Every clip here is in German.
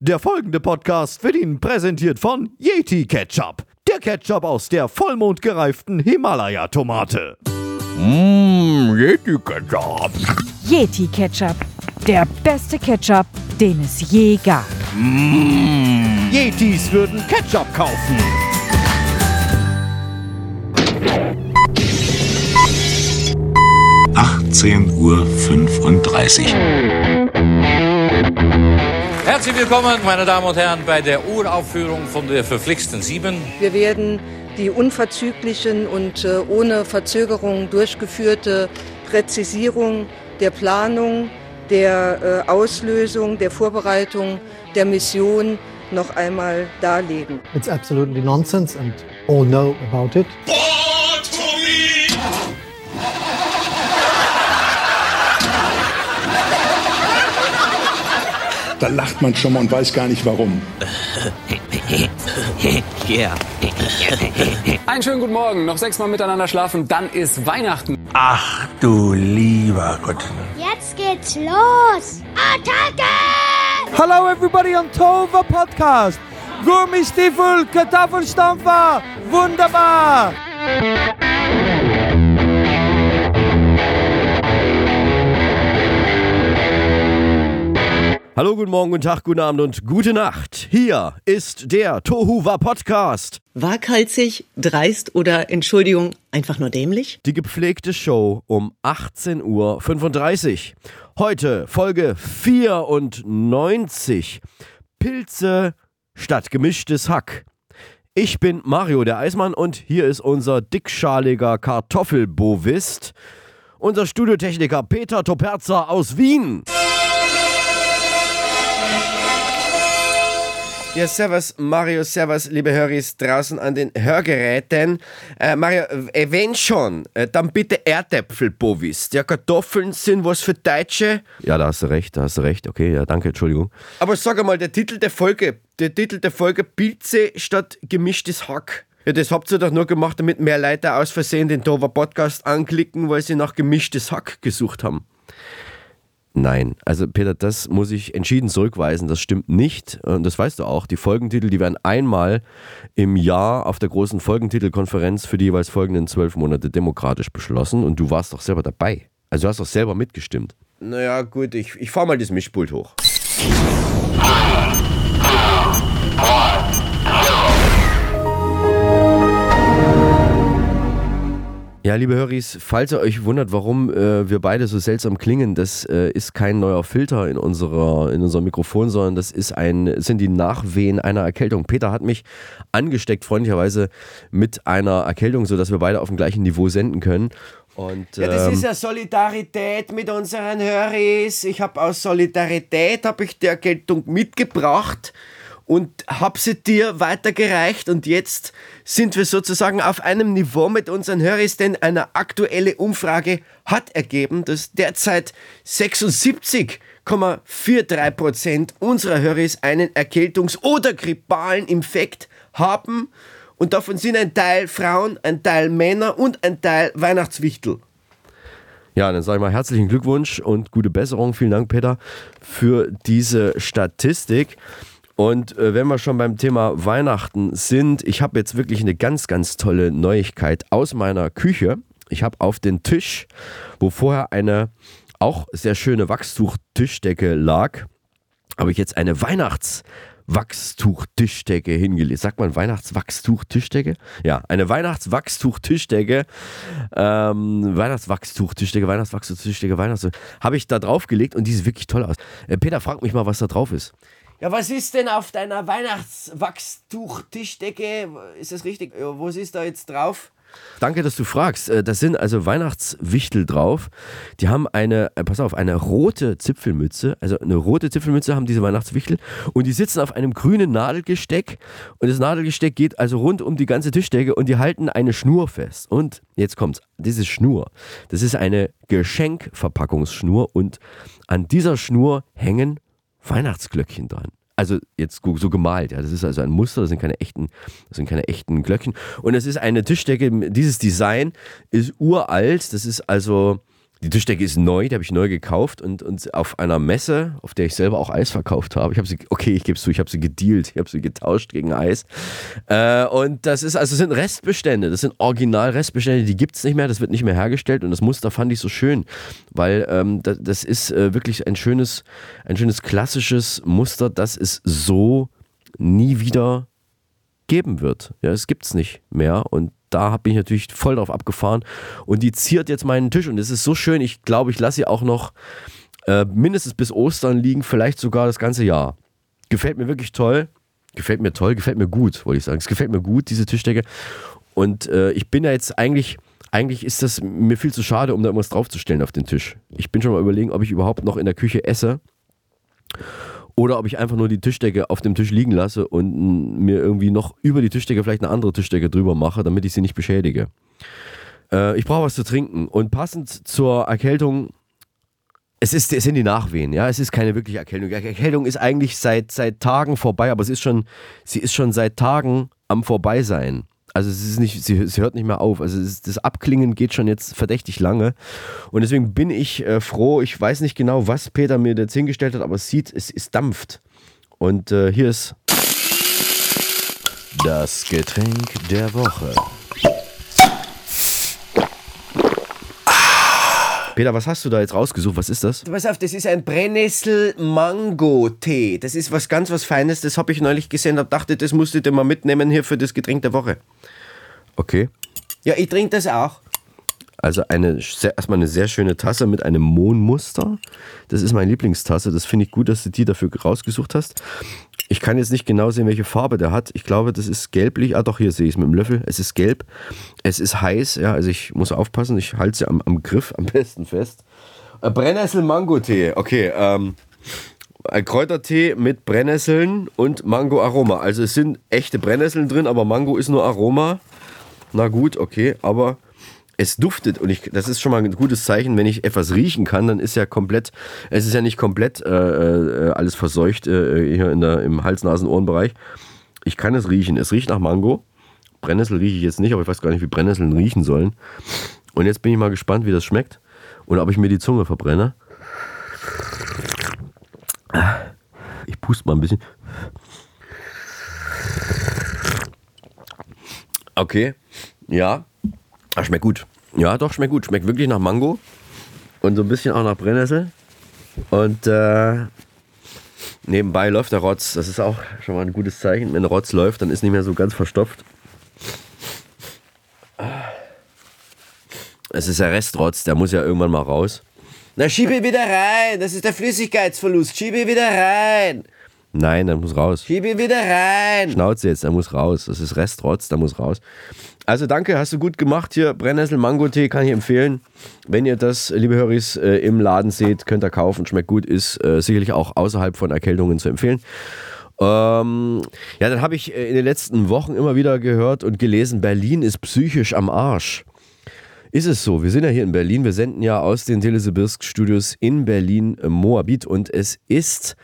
Der folgende Podcast wird Ihnen präsentiert von Yeti Ketchup. Der Ketchup aus der vollmondgereiften Himalaya-Tomate. Mmm, Yeti Ketchup. Yeti Ketchup. Der beste Ketchup, den es je gab. Yetis würden Ketchup kaufen. Uhr. 35. Herzlich willkommen, meine Damen und Herren, bei der Uraufführung von der verflixten Sieben. Wir werden die unverzüglichen und äh, ohne Verzögerung durchgeführte Präzisierung der Planung, der äh, Auslösung, der Vorbereitung der Mission noch einmal darlegen. It's absolutely nonsense and all know about it. Da lacht man schon mal und weiß gar nicht warum. Einen schönen guten Morgen. Noch sechsmal miteinander schlafen, dann ist Weihnachten. Ach du lieber Gott. Jetzt geht's los. Attacke! Hello everybody on Tova Podcast. Gummistiefel, Kartoffelstampfer, wunderbar. Hallo, guten Morgen, guten Tag, guten Abend und gute Nacht. Hier ist der Tohuwa Podcast. Waghalsig, dreist oder, Entschuldigung, einfach nur dämlich? Die gepflegte Show um 18.35 Uhr. Heute Folge 94. Pilze statt gemischtes Hack. Ich bin Mario der Eismann und hier ist unser dickschaliger Kartoffelbovist, unser Studiotechniker Peter Toperza aus Wien. Ja, servus Mario, servus liebe Höris draußen an den Hörgeräten. Äh, Mario, äh, wenn schon, äh, dann bitte Erdäpfelbovis. Ja, Kartoffeln sind was für Deutsche. Ja, da hast du recht, da hast du recht. Okay, ja, danke, Entschuldigung. Aber sag einmal, der Titel der Folge, der Titel der Folge Pilze statt gemischtes Hack. Ja, das habt ihr doch nur gemacht, damit mehr Leute aus Versehen den Dover Podcast anklicken, weil sie nach gemischtes Hack gesucht haben. Nein, also Peter, das muss ich entschieden zurückweisen. Das stimmt nicht. Und das weißt du auch. Die Folgentitel, die werden einmal im Jahr auf der großen Folgentitelkonferenz für die jeweils folgenden zwölf Monate demokratisch beschlossen. Und du warst doch selber dabei. Also du hast doch selber mitgestimmt. Naja, gut, ich, ich fahr mal das Mischpult hoch. Ja, liebe Höris, falls ihr euch wundert, warum äh, wir beide so seltsam klingen, das äh, ist kein neuer Filter in, unserer, in unserem Mikrofon, sondern das ist ein, sind die Nachwehen einer Erkältung. Peter hat mich angesteckt, freundlicherweise, mit einer Erkältung, sodass wir beide auf dem gleichen Niveau senden können. Und, ja, das ähm, ist ja Solidarität mit unseren Höris. Ich habe aus Solidarität habe ich die Erkältung mitgebracht und habe sie dir weitergereicht und jetzt sind wir sozusagen auf einem Niveau mit unseren Hörers, denn eine aktuelle Umfrage hat ergeben, dass derzeit 76,43 Prozent unserer Hörers einen Erkältungs- oder grippalen Infekt haben und davon sind ein Teil Frauen, ein Teil Männer und ein Teil Weihnachtswichtel. Ja, dann sage ich mal herzlichen Glückwunsch und gute Besserung. Vielen Dank, Peter, für diese Statistik. Und äh, wenn wir schon beim Thema Weihnachten sind, ich habe jetzt wirklich eine ganz, ganz tolle Neuigkeit aus meiner Küche. Ich habe auf den Tisch, wo vorher eine auch sehr schöne Wachstuchtischdecke lag, habe ich jetzt eine Weihnachts- Wachstuch-Tischdecke hingelegt. Sagt man Weihnachtswachstuch-Tischdecke? Ja, eine Weihnachtswachstuch-Tischdecke. Ähm, Weihnachtswachstuch-Tischdecke, Weihnachtswachstuch-Tischdecke, Weihnachts... Habe ich da draufgelegt und die sieht wirklich toll aus. Äh, Peter, frag mich mal, was da drauf ist. Ja, was ist denn auf deiner Weihnachtswachstuch-Tischdecke? Ist das richtig? Was ist da jetzt drauf? Danke, dass du fragst. Äh, Da sind also Weihnachtswichtel drauf. Die haben eine, äh, pass auf, eine rote Zipfelmütze. Also eine rote Zipfelmütze haben diese Weihnachtswichtel. Und die sitzen auf einem grünen Nadelgesteck. Und das Nadelgesteck geht also rund um die ganze Tischdecke und die halten eine Schnur fest. Und jetzt kommt's. Diese Schnur, das ist eine Geschenkverpackungsschnur. Und an dieser Schnur hängen Weihnachtsglöckchen dran. Also jetzt so gemalt, ja. Das ist also ein Muster, das sind keine echten, das sind keine echten Glöckchen. Und es ist eine Tischdecke, dieses Design ist uralt, das ist also, Die Tischdecke ist neu, die habe ich neu gekauft und, und auf einer Messe, auf der ich selber auch Eis verkauft habe. Ich habe sie, okay, ich gebe es zu, ich habe sie gedealt, ich habe sie getauscht gegen Eis. Äh, und das ist, also das sind Restbestände, das sind Original-Restbestände, die gibt es nicht mehr, das wird nicht mehr hergestellt und das Muster fand ich so schön, weil ähm, das, das ist äh, wirklich ein schönes, ein schönes klassisches Muster, das es so nie wieder geben wird. Ja, es gibt es nicht mehr und da bin ich natürlich voll drauf abgefahren und die ziert jetzt meinen Tisch und es ist so schön, ich glaube, ich lasse sie auch noch äh, mindestens bis Ostern liegen, vielleicht sogar das ganze Jahr. Gefällt mir wirklich toll, gefällt mir toll, gefällt mir gut, wollte ich sagen. Es gefällt mir gut, diese Tischdecke und äh, ich bin ja jetzt eigentlich eigentlich ist das mir viel zu schade, um da irgendwas draufzustellen auf den Tisch. Ich bin schon mal überlegen, ob ich überhaupt noch in der Küche esse oder ob ich einfach nur die Tischdecke auf dem Tisch liegen lasse und mir irgendwie noch über die Tischdecke vielleicht eine andere Tischdecke drüber mache, damit ich sie nicht beschädige. Äh, ich brauche was zu trinken und passend zur Erkältung, es, ist, es sind die Nachwehen, ja, es ist keine wirkliche Erkältung. Erkältung ist eigentlich seit, seit Tagen vorbei, aber es ist schon, sie ist schon seit Tagen am Vorbeisein. Also es ist nicht, sie, sie hört nicht mehr auf. Also ist, das Abklingen geht schon jetzt verdächtig lange. Und deswegen bin ich äh, froh. Ich weiß nicht genau, was Peter mir jetzt hingestellt hat, aber es sieht, es, es dampft. Und äh, hier ist das Getränk der Woche. Peter, was hast du da jetzt rausgesucht? Was ist das? Pass auf, das ist ein Brennnessel-Mango-Tee. Das ist was ganz was Feines. Das habe ich neulich gesehen und dachte, das musst du dir mal mitnehmen hier für das Getränk der Woche. Okay. Ja, ich trinke das auch. Also eine, erstmal eine sehr schöne Tasse mit einem Mohnmuster. Das ist meine Lieblingstasse. Das finde ich gut, dass du die dafür rausgesucht hast. Ich kann jetzt nicht genau sehen, welche Farbe der hat. Ich glaube, das ist gelblich. Ah, doch, hier sehe ich es mit dem Löffel. Es ist gelb. Es ist heiß. Ja, also ich muss aufpassen. Ich halte sie am, am Griff am besten fest. Äh, Brennnessel-Mango-Tee. Okay, ähm, ein Kräutertee mit Brennnesseln und Mango-Aroma. Also es sind echte Brennnesseln drin, aber Mango ist nur Aroma. Na gut, okay, aber es duftet und ich, das ist schon mal ein gutes Zeichen, wenn ich etwas riechen kann, dann ist ja komplett, es ist ja nicht komplett äh, äh, alles verseucht äh, hier in der, im Hals-Nasen-Ohren-Bereich. Ich kann es riechen. Es riecht nach Mango. Brennnessel rieche ich jetzt nicht, aber ich weiß gar nicht, wie Brennnesseln riechen sollen. Und jetzt bin ich mal gespannt, wie das schmeckt und ob ich mir die Zunge verbrenne. Ich puste mal ein bisschen. Okay, ja, Ah, schmeckt gut. Ja, doch, schmeckt gut. Schmeckt wirklich nach Mango. Und so ein bisschen auch nach Brennnessel. Und äh, nebenbei läuft der Rotz. Das ist auch schon mal ein gutes Zeichen. Wenn Rotz läuft, dann ist nicht mehr so ganz verstopft. Es ist der Restrotz, der muss ja irgendwann mal raus. Na, schiebe wieder rein. Das ist der Flüssigkeitsverlust. Schiebe wieder rein. Nein, der muss raus. Schiebe wieder rein. Schnauze jetzt, der muss raus. Das ist Restrotz, der muss raus. Also danke, hast du gut gemacht hier. Brennnessel Mango Tee kann ich empfehlen. Wenn ihr das, liebe Höris, äh, im Laden seht, könnt ihr kaufen. Schmeckt gut, ist äh, sicherlich auch außerhalb von Erkältungen zu empfehlen. Ähm, ja, dann habe ich äh, in den letzten Wochen immer wieder gehört und gelesen, Berlin ist psychisch am Arsch. Ist es so? Wir sind ja hier in Berlin. Wir senden ja aus den Telesibirsk Studios in Berlin äh, Moabit und es ist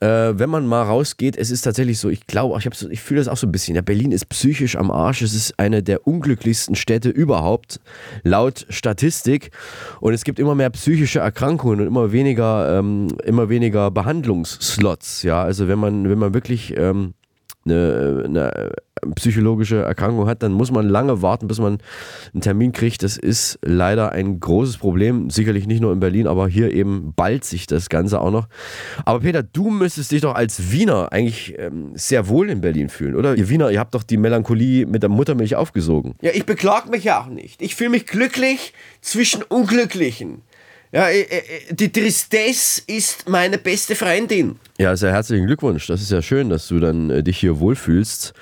äh, wenn man mal rausgeht, es ist tatsächlich so, ich glaube, ich, so, ich fühle das auch so ein bisschen. Ja, Berlin ist psychisch am Arsch. Es ist eine der unglücklichsten Städte überhaupt, laut Statistik. Und es gibt immer mehr psychische Erkrankungen und immer weniger, ähm, immer weniger Behandlungsslots. Ja, also wenn man, wenn man wirklich ähm, eine, eine psychologische Erkrankung hat, dann muss man lange warten, bis man einen Termin kriegt. Das ist leider ein großes Problem. Sicherlich nicht nur in Berlin, aber hier eben bald sich das Ganze auch noch. Aber Peter, du müsstest dich doch als Wiener eigentlich ähm, sehr wohl in Berlin fühlen, oder? Ihr Wiener, ihr habt doch die Melancholie mit der Muttermilch aufgesogen. Ja, ich beklag mich ja auch nicht. Ich fühle mich glücklich zwischen Unglücklichen. Ja, äh, äh, die Tristesse ist meine beste Freundin. Ja, sehr herzlichen Glückwunsch. Das ist ja schön, dass du dann äh, dich hier wohlfühlst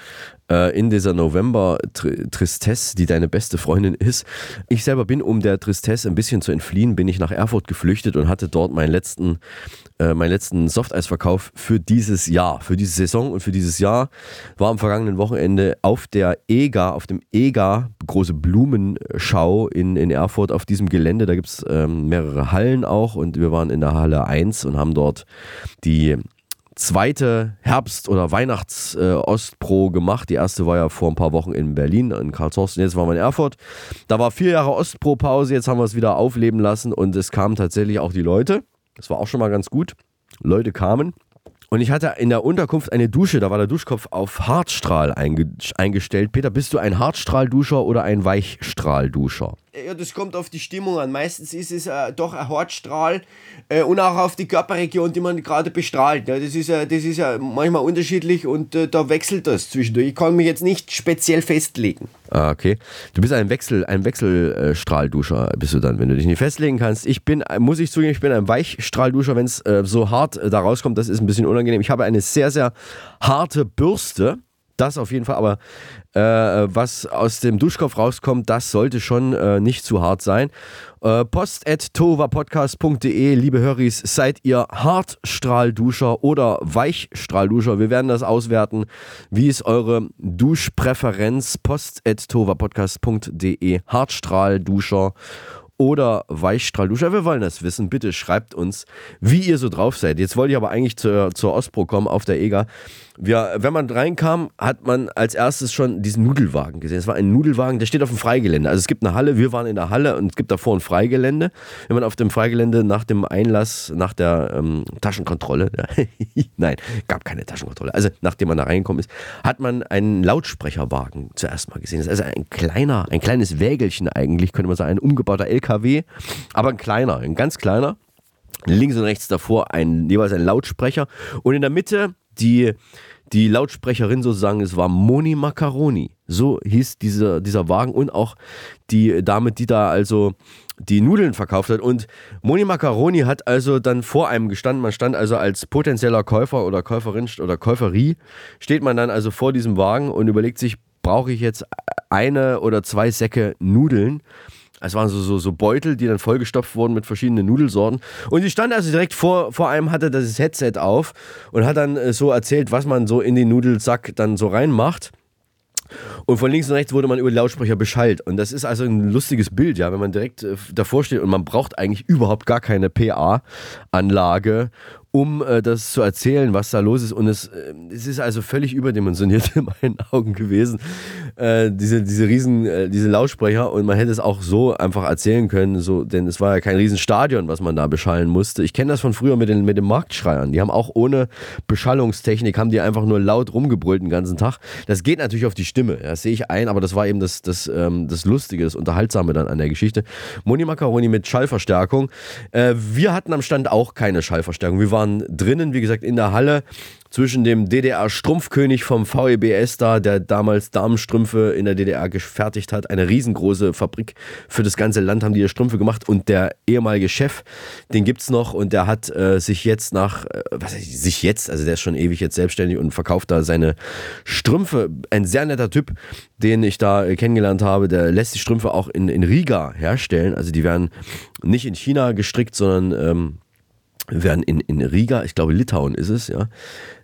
äh, in dieser November-Tristesse, die deine beste Freundin ist. Ich selber bin, um der Tristesse ein bisschen zu entfliehen, bin ich nach Erfurt geflüchtet und hatte dort meinen letzten, äh, meinen letzten Softeisverkauf für dieses Jahr, für diese Saison und für dieses Jahr war am vergangenen Wochenende auf der EGA, auf dem EGA, große Blumenschau in, in Erfurt auf diesem Gelände. Da gibt es ähm, mehrere Hallen auch und wir waren in der Halle 1 und haben dort die zweite Herbst- oder Weihnachts-Ostpro gemacht. Die erste war ja vor ein paar Wochen in Berlin, in Karlshorst. Jetzt waren wir in Erfurt. Da war vier Jahre Ostpro-Pause. Jetzt haben wir es wieder aufleben lassen und es kamen tatsächlich auch die Leute. Das war auch schon mal ganz gut. Leute kamen. Und ich hatte in der Unterkunft eine Dusche, da war der Duschkopf auf Hartstrahl einge eingestellt. Peter, bist du ein Hartstrahlduscher oder ein Weichstrahlduscher? Ja, das kommt auf die Stimmung an. Meistens ist es äh, doch ein Hartstrahl äh, und auch auf die Körperregion, die man gerade bestrahlt. Ja, das, ist, äh, das ist ja manchmal unterschiedlich und äh, da wechselt das zwischendurch. Ich kann mich jetzt nicht speziell festlegen. Ah, okay. Du bist ein Wechsel, ein Wechselstrahlduscher, bist du dann, wenn du dich nicht festlegen kannst. Ich bin, muss ich zugeben, ich bin ein Weichstrahlduscher, wenn es äh, so hart äh, da rauskommt, das ist ein bisschen unangenehm. Ich habe eine sehr, sehr harte Bürste. Das auf jeden Fall, aber äh, was aus dem Duschkopf rauskommt, das sollte schon äh, nicht zu hart sein. Äh, post.tovapodcast.de, liebe Höris, seid ihr Hartstrahlduscher oder Weichstrahlduscher? Wir werden das auswerten. Wie ist eure Duschpräferenz? post.tovapodcast.de, Hartstrahlduscher oder Weichstrahlduscher? Wir wollen das wissen. Bitte schreibt uns, wie ihr so drauf seid. Jetzt wollte ich aber eigentlich zur, zur Ostpro kommen auf der EGA. Wir, wenn man reinkam, hat man als erstes schon diesen Nudelwagen gesehen. Es war ein Nudelwagen, der steht auf dem Freigelände. Also es gibt eine Halle, wir waren in der Halle und es gibt davor ein Freigelände. Wenn man auf dem Freigelände nach dem Einlass, nach der ähm, Taschenkontrolle, nein, gab keine Taschenkontrolle, also nachdem man da reingekommen ist, hat man einen Lautsprecherwagen zuerst mal gesehen. Das ist also ein kleiner, ein kleines Wägelchen eigentlich, könnte man sagen, ein umgebauter LKW, aber ein kleiner, ein ganz kleiner. Links und rechts davor ein, jeweils ein Lautsprecher und in der Mitte die, die Lautsprecherin sozusagen, es war Moni Macaroni. So hieß dieser, dieser Wagen und auch die Dame, die da also die Nudeln verkauft hat. Und Moni Macaroni hat also dann vor einem gestanden. Man stand also als potenzieller Käufer oder Käuferin oder Käuferie, steht man dann also vor diesem Wagen und überlegt sich, brauche ich jetzt eine oder zwei Säcke Nudeln? Es waren so, so, so Beutel, die dann vollgestopft wurden mit verschiedenen Nudelsorten. Und sie stand also direkt vor, vor einem, hatte das Headset auf und hat dann äh, so erzählt, was man so in den Nudelsack dann so reinmacht. Und von links und rechts wurde man über die Lautsprecher beschallt. Und das ist also ein lustiges Bild, ja, wenn man direkt äh, davor steht und man braucht eigentlich überhaupt gar keine PA-Anlage, um äh, das zu erzählen, was da los ist. Und es, äh, es ist also völlig überdimensioniert in meinen Augen gewesen, äh, diese, diese riesen, äh, diese Lautsprecher. Und man hätte es auch so einfach erzählen können, so, denn es war ja kein Riesenstadion, was man da beschallen musste. Ich kenne das von früher mit den, mit den Marktschreiern. Die haben auch ohne Beschallungstechnik, haben die einfach nur laut rumgebrüllt den ganzen Tag. Das geht natürlich auf die Stimme, das sehe ich ein, aber das war eben das, das, ähm, das Lustige, das Unterhaltsame dann an der Geschichte. Moni Macaroni mit Schallverstärkung. Äh, wir hatten am Stand auch keine Schallverstärkung. Wir waren drinnen, wie gesagt, in der Halle zwischen dem DDR-Strumpfkönig vom VEBS da, der damals Damenstrümpfe in der DDR gefertigt hat. Eine riesengroße Fabrik für das ganze Land haben die Strümpfe gemacht und der ehemalige Chef, den gibt es noch und der hat äh, sich jetzt nach, äh, was heißt sich jetzt, also der ist schon ewig jetzt selbstständig und verkauft da seine Strümpfe. Ein sehr netter Typ, den ich da äh, kennengelernt habe, der lässt die Strümpfe auch in, in Riga herstellen. Also die werden nicht in China gestrickt, sondern ähm, werden in, in Riga, ich glaube Litauen ist es, ja,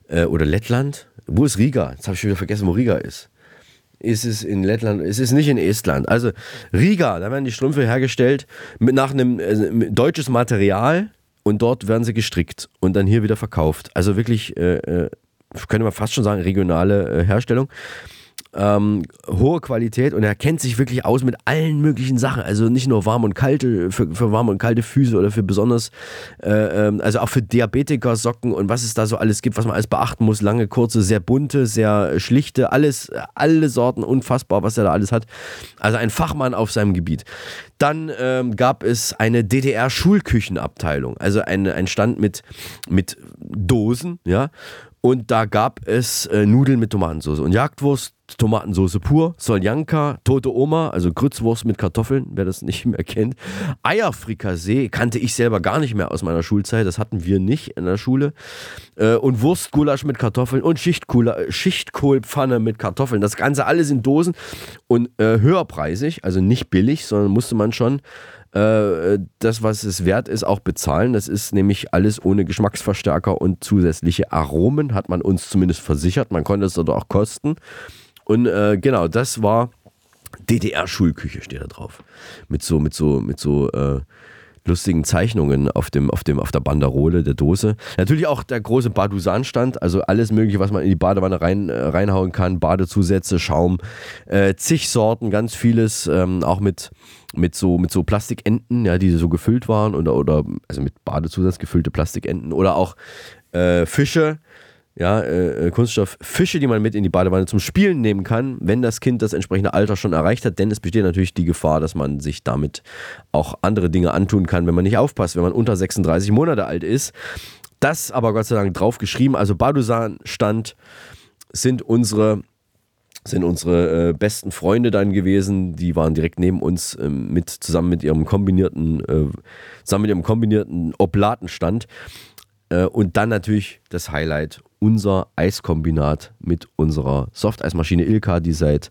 äh, oder Lettland. Wo ist Riga? Jetzt habe ich schon wieder vergessen, wo Riga ist. Ist es in Lettland? Ist es nicht in Estland? Also Riga, da werden die Strümpfe hergestellt mit nach einem äh, deutsches Material und dort werden sie gestrickt und dann hier wieder verkauft. Also wirklich, äh, äh könnte man fast schon sagen, regionale äh, Herstellung ähm, hohe Qualität und er kennt sich wirklich aus mit allen möglichen Sachen. Also nicht nur warm und kalte, für, für warme und kalte Füße oder für besonders, äh, ähm, also auch für Diabetiker Socken und was es da so alles gibt, was man alles beachten muss. Lange, kurze, sehr bunte, sehr schlichte, alles, alle Sorten, unfassbar, was er da alles hat. Also ein Fachmann auf seinem Gebiet. Dann ähm, gab es eine DDR-Schulküchenabteilung, also ein, ein Stand mit, mit Dosen, ja. Und da gab es äh, Nudeln mit Tomatensauce und Jagdwurst, Tomatensauce pur, Soljanka, tote Oma, also Grützwurst mit Kartoffeln, wer das nicht mehr kennt. Eierfrikassee kannte ich selber gar nicht mehr aus meiner Schulzeit, das hatten wir nicht in der Schule. Äh, und Wurstgulasch mit Kartoffeln und Schichtkohlpfanne mit Kartoffeln. Das Ganze alles in Dosen und äh, höherpreisig, also nicht billig, sondern musste man schon äh, das, was es wert ist, auch bezahlen. Das ist nämlich alles ohne Geschmacksverstärker und zusätzliche Aromen, hat man uns zumindest versichert. Man konnte es dort auch kosten. Und äh, genau, das war DDR-Schulküche, steht da drauf. Mit so, mit so, mit so äh, lustigen Zeichnungen auf, dem, auf, dem, auf der Banderole der Dose. Natürlich auch der große Badusan-Stand, also alles Mögliche, was man in die Badewanne rein, äh, reinhauen kann. Badezusätze, Schaum, äh, zig Sorten, ganz vieles, ähm, auch mit, mit, so, mit so Plastikenten, ja, die so gefüllt waren oder, oder also mit Badezusatz gefüllte Plastikenten oder auch äh, Fische ja, äh, Kunststofffische, die man mit in die Badewanne zum Spielen nehmen kann, wenn das Kind das entsprechende Alter schon erreicht hat, denn es besteht natürlich die Gefahr, dass man sich damit auch andere Dinge antun kann, wenn man nicht aufpasst, wenn man unter 36 Monate alt ist. Das aber Gott sei Dank drauf geschrieben, also Badusan-Stand sind unsere sind unsere äh, besten Freunde dann gewesen, die waren direkt neben uns äh, mit zusammen mit ihrem kombinierten äh, zusammen mit ihrem kombinierten Oblatenstand. Äh, und dann natürlich das Highlight unser Eiskombinat mit unserer Softeismaschine Ilka, die seit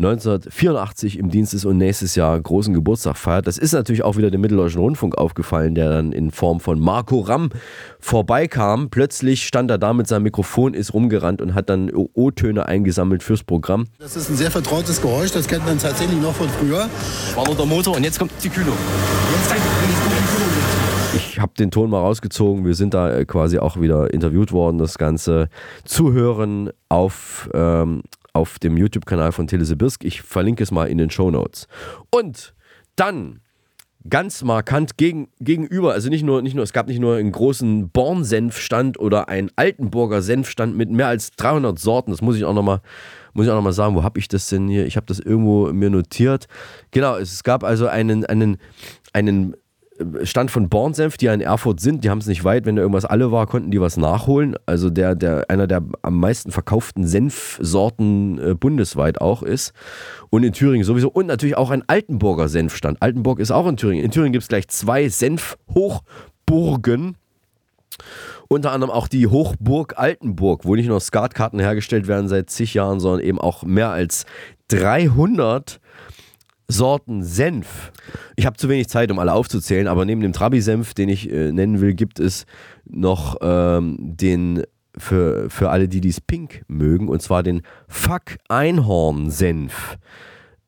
1984 im Dienst ist und nächstes Jahr großen Geburtstag feiert. Das ist natürlich auch wieder dem Mitteldeutschen Rundfunk aufgefallen, der dann in Form von Marco Ramm vorbeikam. Plötzlich stand er da mit seinem Mikrofon, ist rumgerannt und hat dann O-Töne eingesammelt fürs Programm. Das ist ein sehr vertrautes Geräusch, das kennt man tatsächlich noch von früher. War nur der Motor und jetzt kommt die Kühlung. Jetzt kommt die Kühlung. Ich habe den Ton mal rausgezogen. Wir sind da äh, quasi auch wieder interviewt worden, das Ganze zu hören auf, ähm, auf dem YouTube-Kanal von Telesibirsk. Ich verlinke es mal in den Show Notes. Und dann ganz markant gegen, gegenüber, also nicht nur, nicht nur, es gab nicht nur einen großen Born-Senfstand oder einen Altenburger Senfstand mit mehr als 300 Sorten, das muss ich auch nochmal muss ich auch noch sagen, wo habe ich das denn hier? Ich habe das irgendwo mir notiert. Genau, es gab also einen, einen, einen Stand von Bornsenf, die ja in Erfurt sind, die haben es nicht weit. Wenn da irgendwas alle war, konnten die was nachholen. Also der, der einer der am meisten verkauften Senfsorten äh, bundesweit auch ist. Und in Thüringen sowieso. Und natürlich auch ein Altenburger Senfstand. Altenburg ist auch in Thüringen. In Thüringen gibt es gleich zwei Senfhochburgen. Unter anderem auch die Hochburg Altenburg, wo nicht nur Skatkarten hergestellt werden seit zig Jahren, sondern eben auch mehr als 300 Sorten Senf. Ich habe zu wenig Zeit, um alle aufzuzählen, aber neben dem Trabi-Senf, den ich äh, nennen will, gibt es noch ähm, den für, für alle, die dies pink mögen, und zwar den Fuck Einhorn-Senf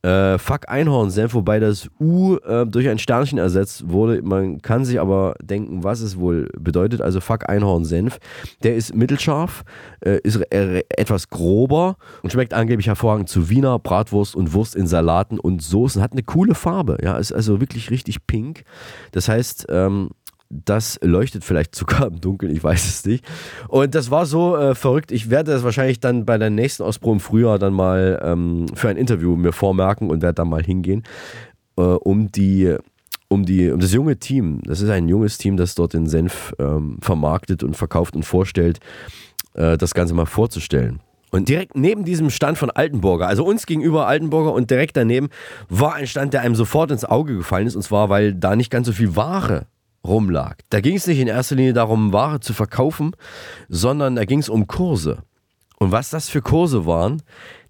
äh, Fuck Einhorn-Senf, wobei das U äh, durch ein Sternchen ersetzt wurde. Man kann sich aber denken, was es wohl bedeutet. Also Fuck Einhorn-Senf. Der ist mittelscharf, äh, ist etwas grober und schmeckt angeblich hervorragend zu Wiener, Bratwurst und Wurst in Salaten und Soßen. Hat eine coole Farbe, ja, ist also wirklich richtig pink. Das heißt, ähm, das leuchtet vielleicht sogar im Dunkeln, ich weiß es nicht. Und das war so äh, verrückt. Ich werde das wahrscheinlich dann bei der nächsten Ostpro im Frühjahr dann mal ähm, für ein Interview mir vormerken und werde dann mal hingehen, äh, um die um, die, um das junge Team, das ist ein junges Team, das dort den Senf ähm, vermarktet und verkauft und vorstellt, äh, das Ganze mal vorzustellen. Und direkt neben diesem Stand von Altenburger, also uns gegenüber Altenburger und direkt daneben, war ein Stand, der einem sofort ins Auge gefallen ist. Und zwar, weil da nicht ganz so viel Ware rumlag. Da ging es nicht in erster Linie darum, Ware zu verkaufen, sondern da ging es um Kurse. Und was das für Kurse waren,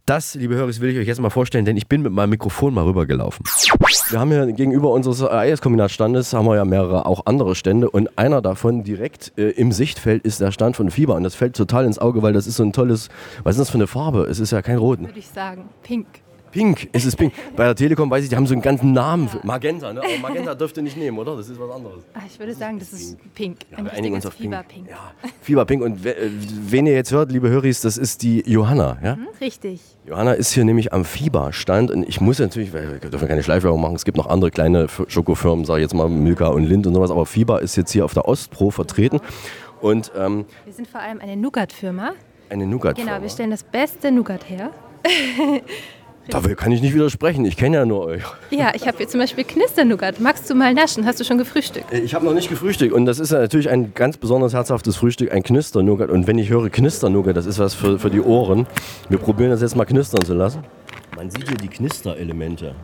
das, liebe Hörer, will ich euch jetzt mal vorstellen, denn ich bin mit meinem Mikrofon mal rübergelaufen. Wir haben hier gegenüber unseres AES-Kombinatstandes haben wir ja mehrere auch andere Stände und einer davon direkt äh, im Sichtfeld ist der Stand von Fieber und das fällt total ins Auge, weil das ist so ein tolles, was ist das für eine Farbe? Es ist ja kein Rot. Würde ich sagen, pink. Pink, ist es pink. Bei der Telekom weiß ich, die haben so einen ganzen Namen. Für Magenta, ne? Aber Magenta dürfte nicht nehmen, oder? Das ist was anderes. Ach, ich würde sagen, das ist pink. Ja, Ein wir einigen uns auf Fieberpink. Pink. Ja, Fieberpink. Und wen ihr jetzt hört, liebe Höris, das ist die Johanna. Ja? Mhm, richtig. Johanna ist hier nämlich am Fieberstand. Und ich muss natürlich, weil wir dürfen keine Schleifwerbung machen, es gibt noch andere kleine Schokofirmen, sage ich jetzt mal Milka und Lind und sowas. Aber Fieber ist jetzt hier auf der Ostpro vertreten. Und, ähm, wir sind vor allem eine Nougat-Firma. Eine Nougat-Firma. Genau, wir stellen das beste Nougat her. Da kann ich nicht widersprechen. Ich kenne ja nur euch. Ja, ich habe hier zum Beispiel Knisternougat. Magst du mal naschen? Hast du schon gefrühstückt? Ich habe noch nicht gefrühstückt. Und das ist ja natürlich ein ganz besonders herzhaftes Frühstück, ein Knisternougat. Und wenn ich höre Knisternougat, das ist was für, für die Ohren. Wir probieren das jetzt mal knistern zu lassen. Man sieht hier die Knisterelemente.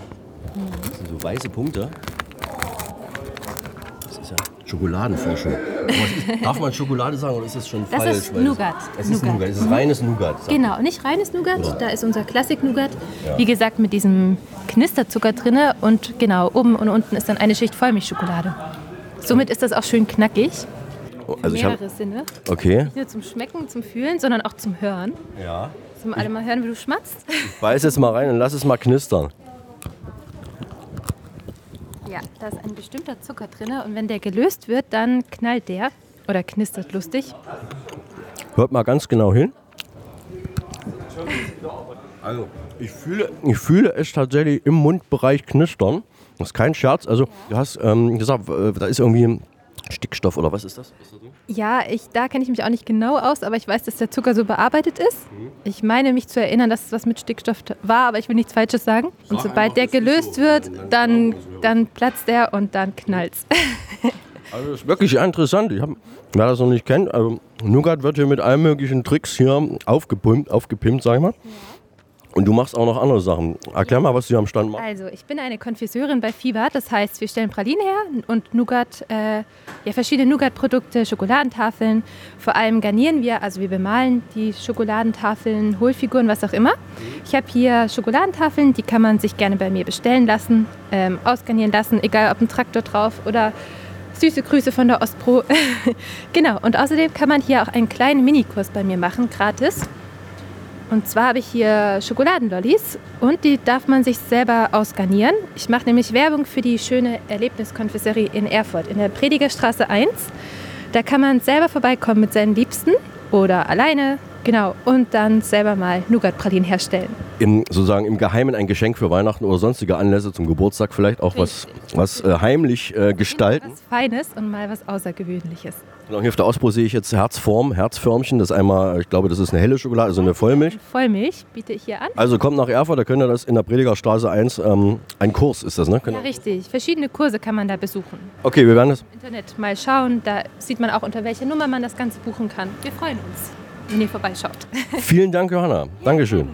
Das sind so weiße Punkte. Schokoladenforschung. Darf man Schokolade sagen oder ist das schon das falsch? Ist Nougat. Es ist Nougat. Es ist reines Nougat. Genau, nicht reines Nougat. Oder? Da ist unser Klassik-Nougat. Ja. Wie gesagt, mit diesem Knisterzucker drin. Und genau, oben und unten ist dann eine Schicht Vollmilchschokolade. Somit ist das auch schön knackig. Also ich mehrere hab, Sinne. Okay. Nicht nur zum Schmecken, zum Fühlen, sondern auch zum Hören. Ja. Zum alle mal hören, wie du schmatzt. Ich beiß jetzt mal rein und lass es mal knistern. Ja, da ist ein bestimmter Zucker drin und wenn der gelöst wird, dann knallt der oder knistert lustig. Hört mal ganz genau hin. Also, ich fühle, ich fühle es tatsächlich im Mundbereich knistern. Das ist kein Scherz. Also, du hast ähm, gesagt, äh, da ist irgendwie Stickstoff oder was ist das? Ja, ich, da kenne ich mich auch nicht genau aus, aber ich weiß, dass der Zucker so bearbeitet ist. Ich meine mich zu erinnern, dass es was mit Stickstoff war, aber ich will nichts Falsches sagen. Und sobald der gelöst wird, dann, dann platzt der und dann knallt's. Also das ist wirklich interessant. Ich hab, wer das noch nicht kennt, also Nougat wird hier mit allen möglichen Tricks hier aufgepumpt, aufgepimpt, sag ich mal. Und du machst auch noch andere Sachen. Erklär mal, was du am Stand machst. Also, ich bin eine Konfiseurin bei Fibat. Das heißt, wir stellen Pralinen her und Nougat, äh, ja, verschiedene Nougat-Produkte, Schokoladentafeln. Vor allem garnieren wir, also wir bemalen die Schokoladentafeln, Hohlfiguren, was auch immer. Ich habe hier Schokoladentafeln, die kann man sich gerne bei mir bestellen lassen, ähm, ausgarnieren lassen, egal ob ein Traktor drauf oder süße Grüße von der Ostpro. genau, und außerdem kann man hier auch einen kleinen Minikurs bei mir machen, gratis. Und zwar habe ich hier Schokoladenlollis und die darf man sich selber ausgarnieren. Ich mache nämlich Werbung für die schöne Erlebniskonfisserie in Erfurt in der Predigerstraße 1. Da kann man selber vorbeikommen mit seinen Liebsten oder alleine, genau, und dann selber mal Nougat-Pralinen herstellen. Im, sozusagen im Geheimen ein Geschenk für Weihnachten oder sonstige Anlässe zum Geburtstag vielleicht auch was, was äh, heimlich äh, gestalten. Was Feines und mal was Außergewöhnliches. Genau, hier auf der Ausbau sehe ich jetzt Herzform, Herzförmchen. Das ist einmal, ich glaube, das ist eine helle Schokolade, also eine Vollmilch. Vollmilch biete ich hier an. Also kommt nach Erfurt, da könnt ihr das in der Predigerstraße 1, ähm, ein Kurs ist das, ne? Ja, richtig. Verschiedene Kurse kann man da besuchen. Okay, wir werden das. Im Internet mal schauen, da sieht man auch, unter welcher Nummer man das Ganze buchen kann. Wir freuen uns, wenn ihr vorbeischaut. Vielen Dank, Johanna. Dankeschön.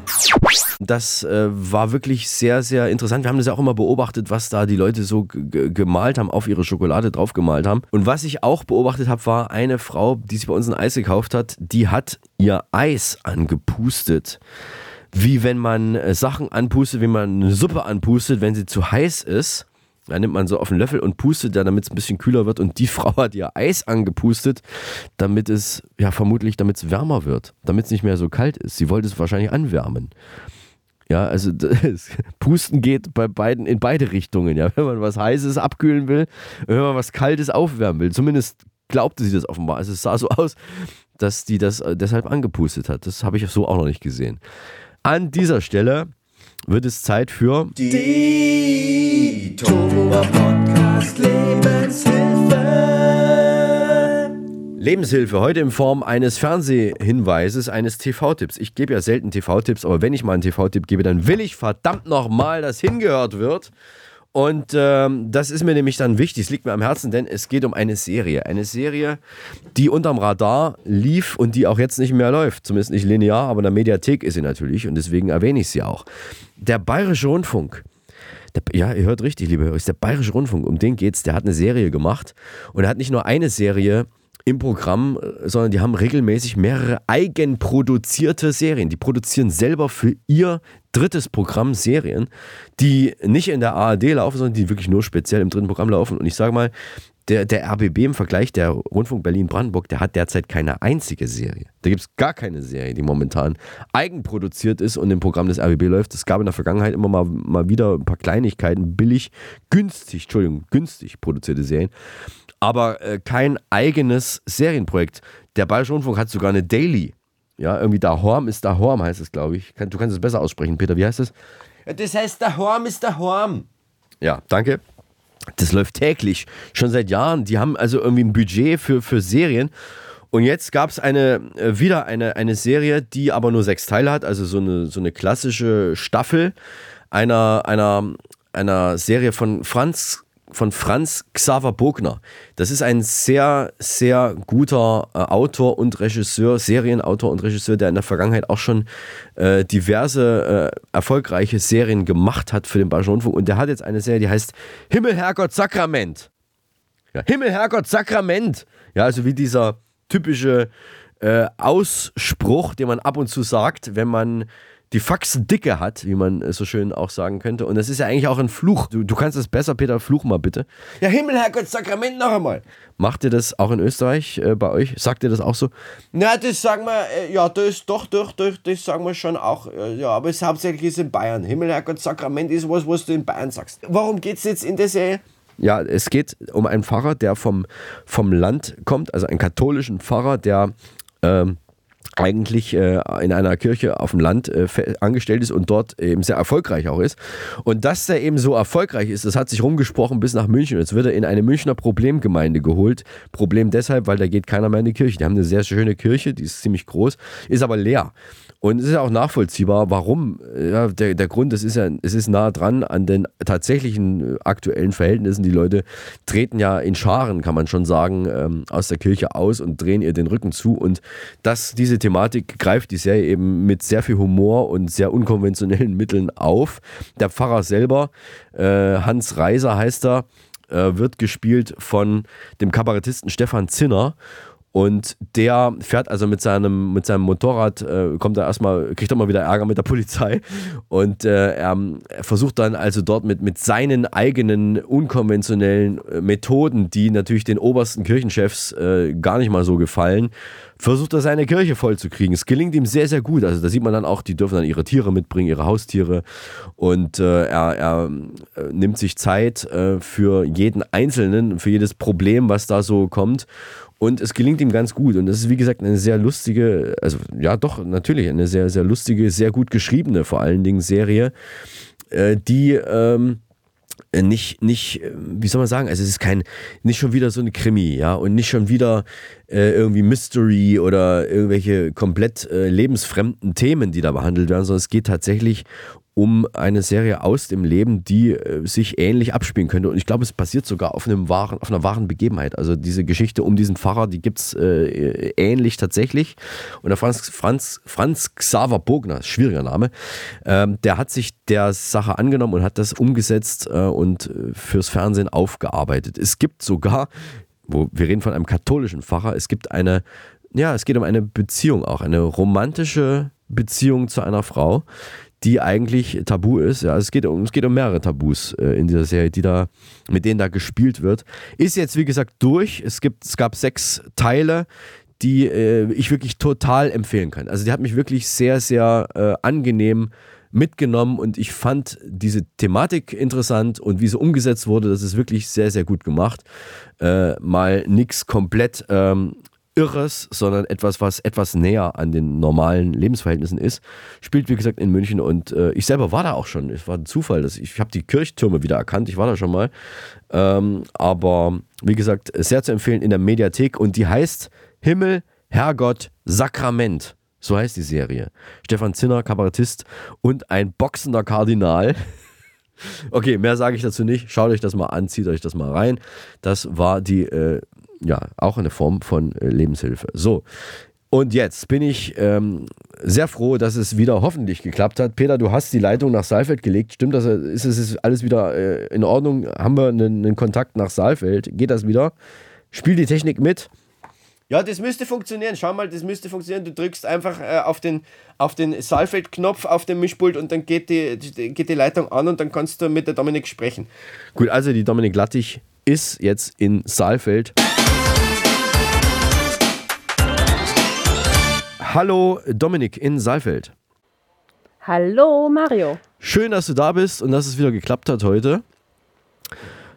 Das äh, war wirklich sehr, sehr interessant. Wir haben das ja auch immer beobachtet, was da die Leute so gemalt haben, auf ihre Schokolade drauf gemalt haben. Und was ich auch beobachtet habe, war eine Frau, die sich bei uns ein Eis gekauft hat, die hat ihr Eis angepustet. Wie wenn man äh, Sachen anpustet, wie man eine Suppe anpustet, wenn sie zu heiß ist. Da nimmt man so auf den Löffel und pustet da, damit es ein bisschen kühler wird. Und die Frau hat ihr Eis angepustet, damit es, ja, vermutlich, damit es wärmer wird. Damit es nicht mehr so kalt ist. Sie wollte es wahrscheinlich anwärmen. Ja, also das Pusten geht bei beiden in beide Richtungen. Ja, wenn man was Heißes abkühlen will, wenn man was Kaltes aufwärmen will. Zumindest glaubte sie das offenbar. Also es sah so aus, dass die das äh, deshalb angepustet hat. Das habe ich so auch noch nicht gesehen. An dieser Stelle wird es Zeit für die Tohuwa Podcast Lebenshilfe. Lebenshilfe, heute in Form eines Fernsehhinweises, eines TV-Tipps. Ich gebe ja selten TV-Tipps, aber wenn ich mal einen TV-Tipp gebe, dann will ich verdammt nochmal, dass hingehört wird. Und ähm, das ist mir nämlich dann wichtig, es liegt mir am Herzen, denn es geht um eine Serie. Eine Serie, die unterm Radar lief und die auch jetzt nicht mehr läuft. Zumindest nicht linear, aber in der Mediathek ist sie natürlich und deswegen erwähne ich sie auch. Der Bayerische Rundfunk. Der, ja, ihr hört richtig, liebe Hörer, der Bayerische Rundfunk, um den geht's. Der hat eine Serie gemacht und er hat nicht nur eine Serie im Programm, sondern die haben regelmäßig mehrere eigenproduzierte Serien. Die produzieren selber für ihr drittes Programm Serien, die nicht in der ARD laufen, sondern die wirklich nur speziell im dritten Programm laufen. Und ich sage mal, der, der RBB im Vergleich, der Rundfunk Berlin-Brandenburg, der hat derzeit keine einzige Serie. Da gibt es gar keine Serie, die momentan eigenproduziert ist und im Programm des RBB läuft. Es gab in der Vergangenheit immer mal, mal wieder ein paar Kleinigkeiten, billig, günstig, Entschuldigung, günstig produzierte Serien aber äh, kein eigenes Serienprojekt. Der Bayerische Rundfunk hat sogar eine Daily. Ja, irgendwie da Horm ist da Horm, heißt es, glaube ich. Du kannst es besser aussprechen, Peter. Wie heißt es? Das heißt, der Horm ist der Horm. Ja, danke. Das läuft täglich, schon seit Jahren. Die haben also irgendwie ein Budget für, für Serien. Und jetzt gab es eine, äh, wieder eine, eine Serie, die aber nur sechs Teile hat, also so eine, so eine klassische Staffel einer, einer, einer Serie von Franz von Franz Xaver Bogner. Das ist ein sehr, sehr guter äh, Autor und Regisseur, Serienautor und Regisseur, der in der Vergangenheit auch schon äh, diverse äh, erfolgreiche Serien gemacht hat für den Bayerischen Rundfunk. Und der hat jetzt eine Serie, die heißt Himmel, Herrgott, Sakrament. Ja, Himmel, Herrgott, Sakrament. Ja, also wie dieser typische äh, Ausspruch, den man ab und zu sagt, wenn man die Faxendicke hat, wie man so schön auch sagen könnte. Und das ist ja eigentlich auch ein Fluch. Du, du kannst es besser, Peter, fluch mal bitte. Ja, Himmel, Herrgott, Sakrament noch einmal. Macht ihr das auch in Österreich äh, bei euch? Sagt ihr das auch so? Na, das sagen wir, äh, ja, das doch, doch, doch, das sagen wir schon auch. Äh, ja, aber es hauptsächlich ist in Bayern. Himmel, Herrgott, Sakrament ist was, was du in Bayern sagst. Worum geht es jetzt in der Serie? Ja, es geht um einen Pfarrer, der vom, vom Land kommt, also einen katholischen Pfarrer, der ähm, eigentlich äh, in einer Kirche auf dem Land äh, angestellt ist und dort eben sehr erfolgreich auch ist. Und dass der eben so erfolgreich ist, das hat sich rumgesprochen bis nach München. Jetzt wird er in eine Münchner Problemgemeinde geholt. Problem deshalb, weil da geht keiner mehr in die Kirche. Die haben eine sehr schöne Kirche, die ist ziemlich groß, ist aber leer. Und es ist auch nachvollziehbar, warum. Ja, der, der Grund, es ist ja, es ist nah dran an den tatsächlichen äh, aktuellen Verhältnissen. Die Leute treten ja in Scharen, kann man schon sagen, ähm, aus der Kirche aus und drehen ihr den Rücken zu. Und das, diese Thematik greift die Serie eben mit sehr viel Humor und sehr unkonventionellen Mitteln auf. Der Pfarrer selber, äh, Hans Reiser heißt er, äh, wird gespielt von dem Kabarettisten Stefan Zinner. Und der fährt also mit seinem, mit seinem Motorrad, äh, kommt er erstmal, kriegt er mal wieder Ärger mit der Polizei. Und äh, er, er, versucht dann also dort mit, mit seinen eigenen unkonventionellen äh, Methoden, die natürlich den obersten Kirchenchefs äh, gar nicht mal so gefallen, versucht er seine Kirche voll zu kriegen. Es gelingt ihm sehr, sehr gut. Also da sieht man dann auch, die dürfen dann ihre Tiere mitbringen, ihre Haustiere. Und äh, er, er äh, nimmt sich Zeit für jeden Einzelnen, für jedes Problem, was da so kommt. Und es gelingt ihm ganz gut. Und das ist, wie gesagt, eine sehr lustige, also ja, doch, natürlich, eine sehr, sehr lustige, sehr gut geschriebene, vor allen Dingen Serie, äh, die. Ähm, nicht, nicht, wie soll man sagen, also es ist kein, nicht schon wieder so ein Krimi, ja, und nicht schon wieder äh, irgendwie Mystery oder irgendwelche komplett äh, lebensfremden Themen, die da behandelt werden, sondern es geht tatsächlich um eine Serie aus dem Leben, die äh, sich ähnlich abspielen könnte. Und ich glaube, es basiert sogar auf, einem wahren, auf einer wahren Begebenheit. Also diese Geschichte um diesen Pfarrer, die gibt es äh, ähnlich tatsächlich. Und der Franz, Franz, Franz Xaver Bogner, schwieriger Name, ähm, der hat sich der Sache angenommen und hat das umgesetzt äh, und äh, fürs Fernsehen aufgearbeitet. Es gibt sogar, wo wir reden von einem katholischen Pfarrer, es gibt eine, ja, es geht um eine Beziehung auch, eine romantische Beziehung zu einer Frau, die eigentlich tabu ist. Ja, es geht um, es geht um mehrere Tabus äh, in dieser Serie, die da, mit denen da gespielt wird. Ist jetzt, wie gesagt, durch. Es, gibt, es gab sechs Teile, die äh, ich wirklich total empfehlen kann. Also die hat mich wirklich sehr, sehr äh, angenehm mitgenommen und ich fand diese Thematik interessant und wie sie umgesetzt wurde, das ist wirklich sehr, sehr gut gemacht. Äh, mal nichts komplett ähm, Irres, sondern etwas, was etwas näher an den normalen Lebensverhältnissen ist. Spielt, wie gesagt, in München und äh, ich selber war da auch schon. Es war ein Zufall, dass ich, ich habe die Kirchtürme wieder erkannt, ich war da schon mal. Ähm, aber wie gesagt, sehr zu empfehlen in der Mediathek und die heißt Himmel, Herrgott, Sakrament. So heißt die Serie. Stefan Zinner, Kabarettist und ein boxender Kardinal. Okay, mehr sage ich dazu nicht. Schaut euch das mal an, zieht euch das mal rein. Das war die äh, ja, auch eine Form von äh, Lebenshilfe. So. Und jetzt bin ich ähm, sehr froh, dass es wieder hoffentlich geklappt hat. Peter, du hast die Leitung nach Saalfeld gelegt. Stimmt das? Ist es alles wieder äh, in Ordnung? Haben wir einen, einen Kontakt nach Saalfeld? Geht das wieder? Spielt die Technik mit? Ja, das müsste funktionieren. Schau mal, das müsste funktionieren. Du drückst einfach äh, auf den, auf den Saalfeld-Knopf auf dem Mischpult und dann geht die, die, geht die Leitung an und dann kannst du mit der Dominik sprechen. Gut, also die Dominik Lattig ist jetzt in Saalfeld. Hallo Dominik in Saalfeld. Hallo Mario. Schön, dass du da bist und dass es wieder geklappt hat heute.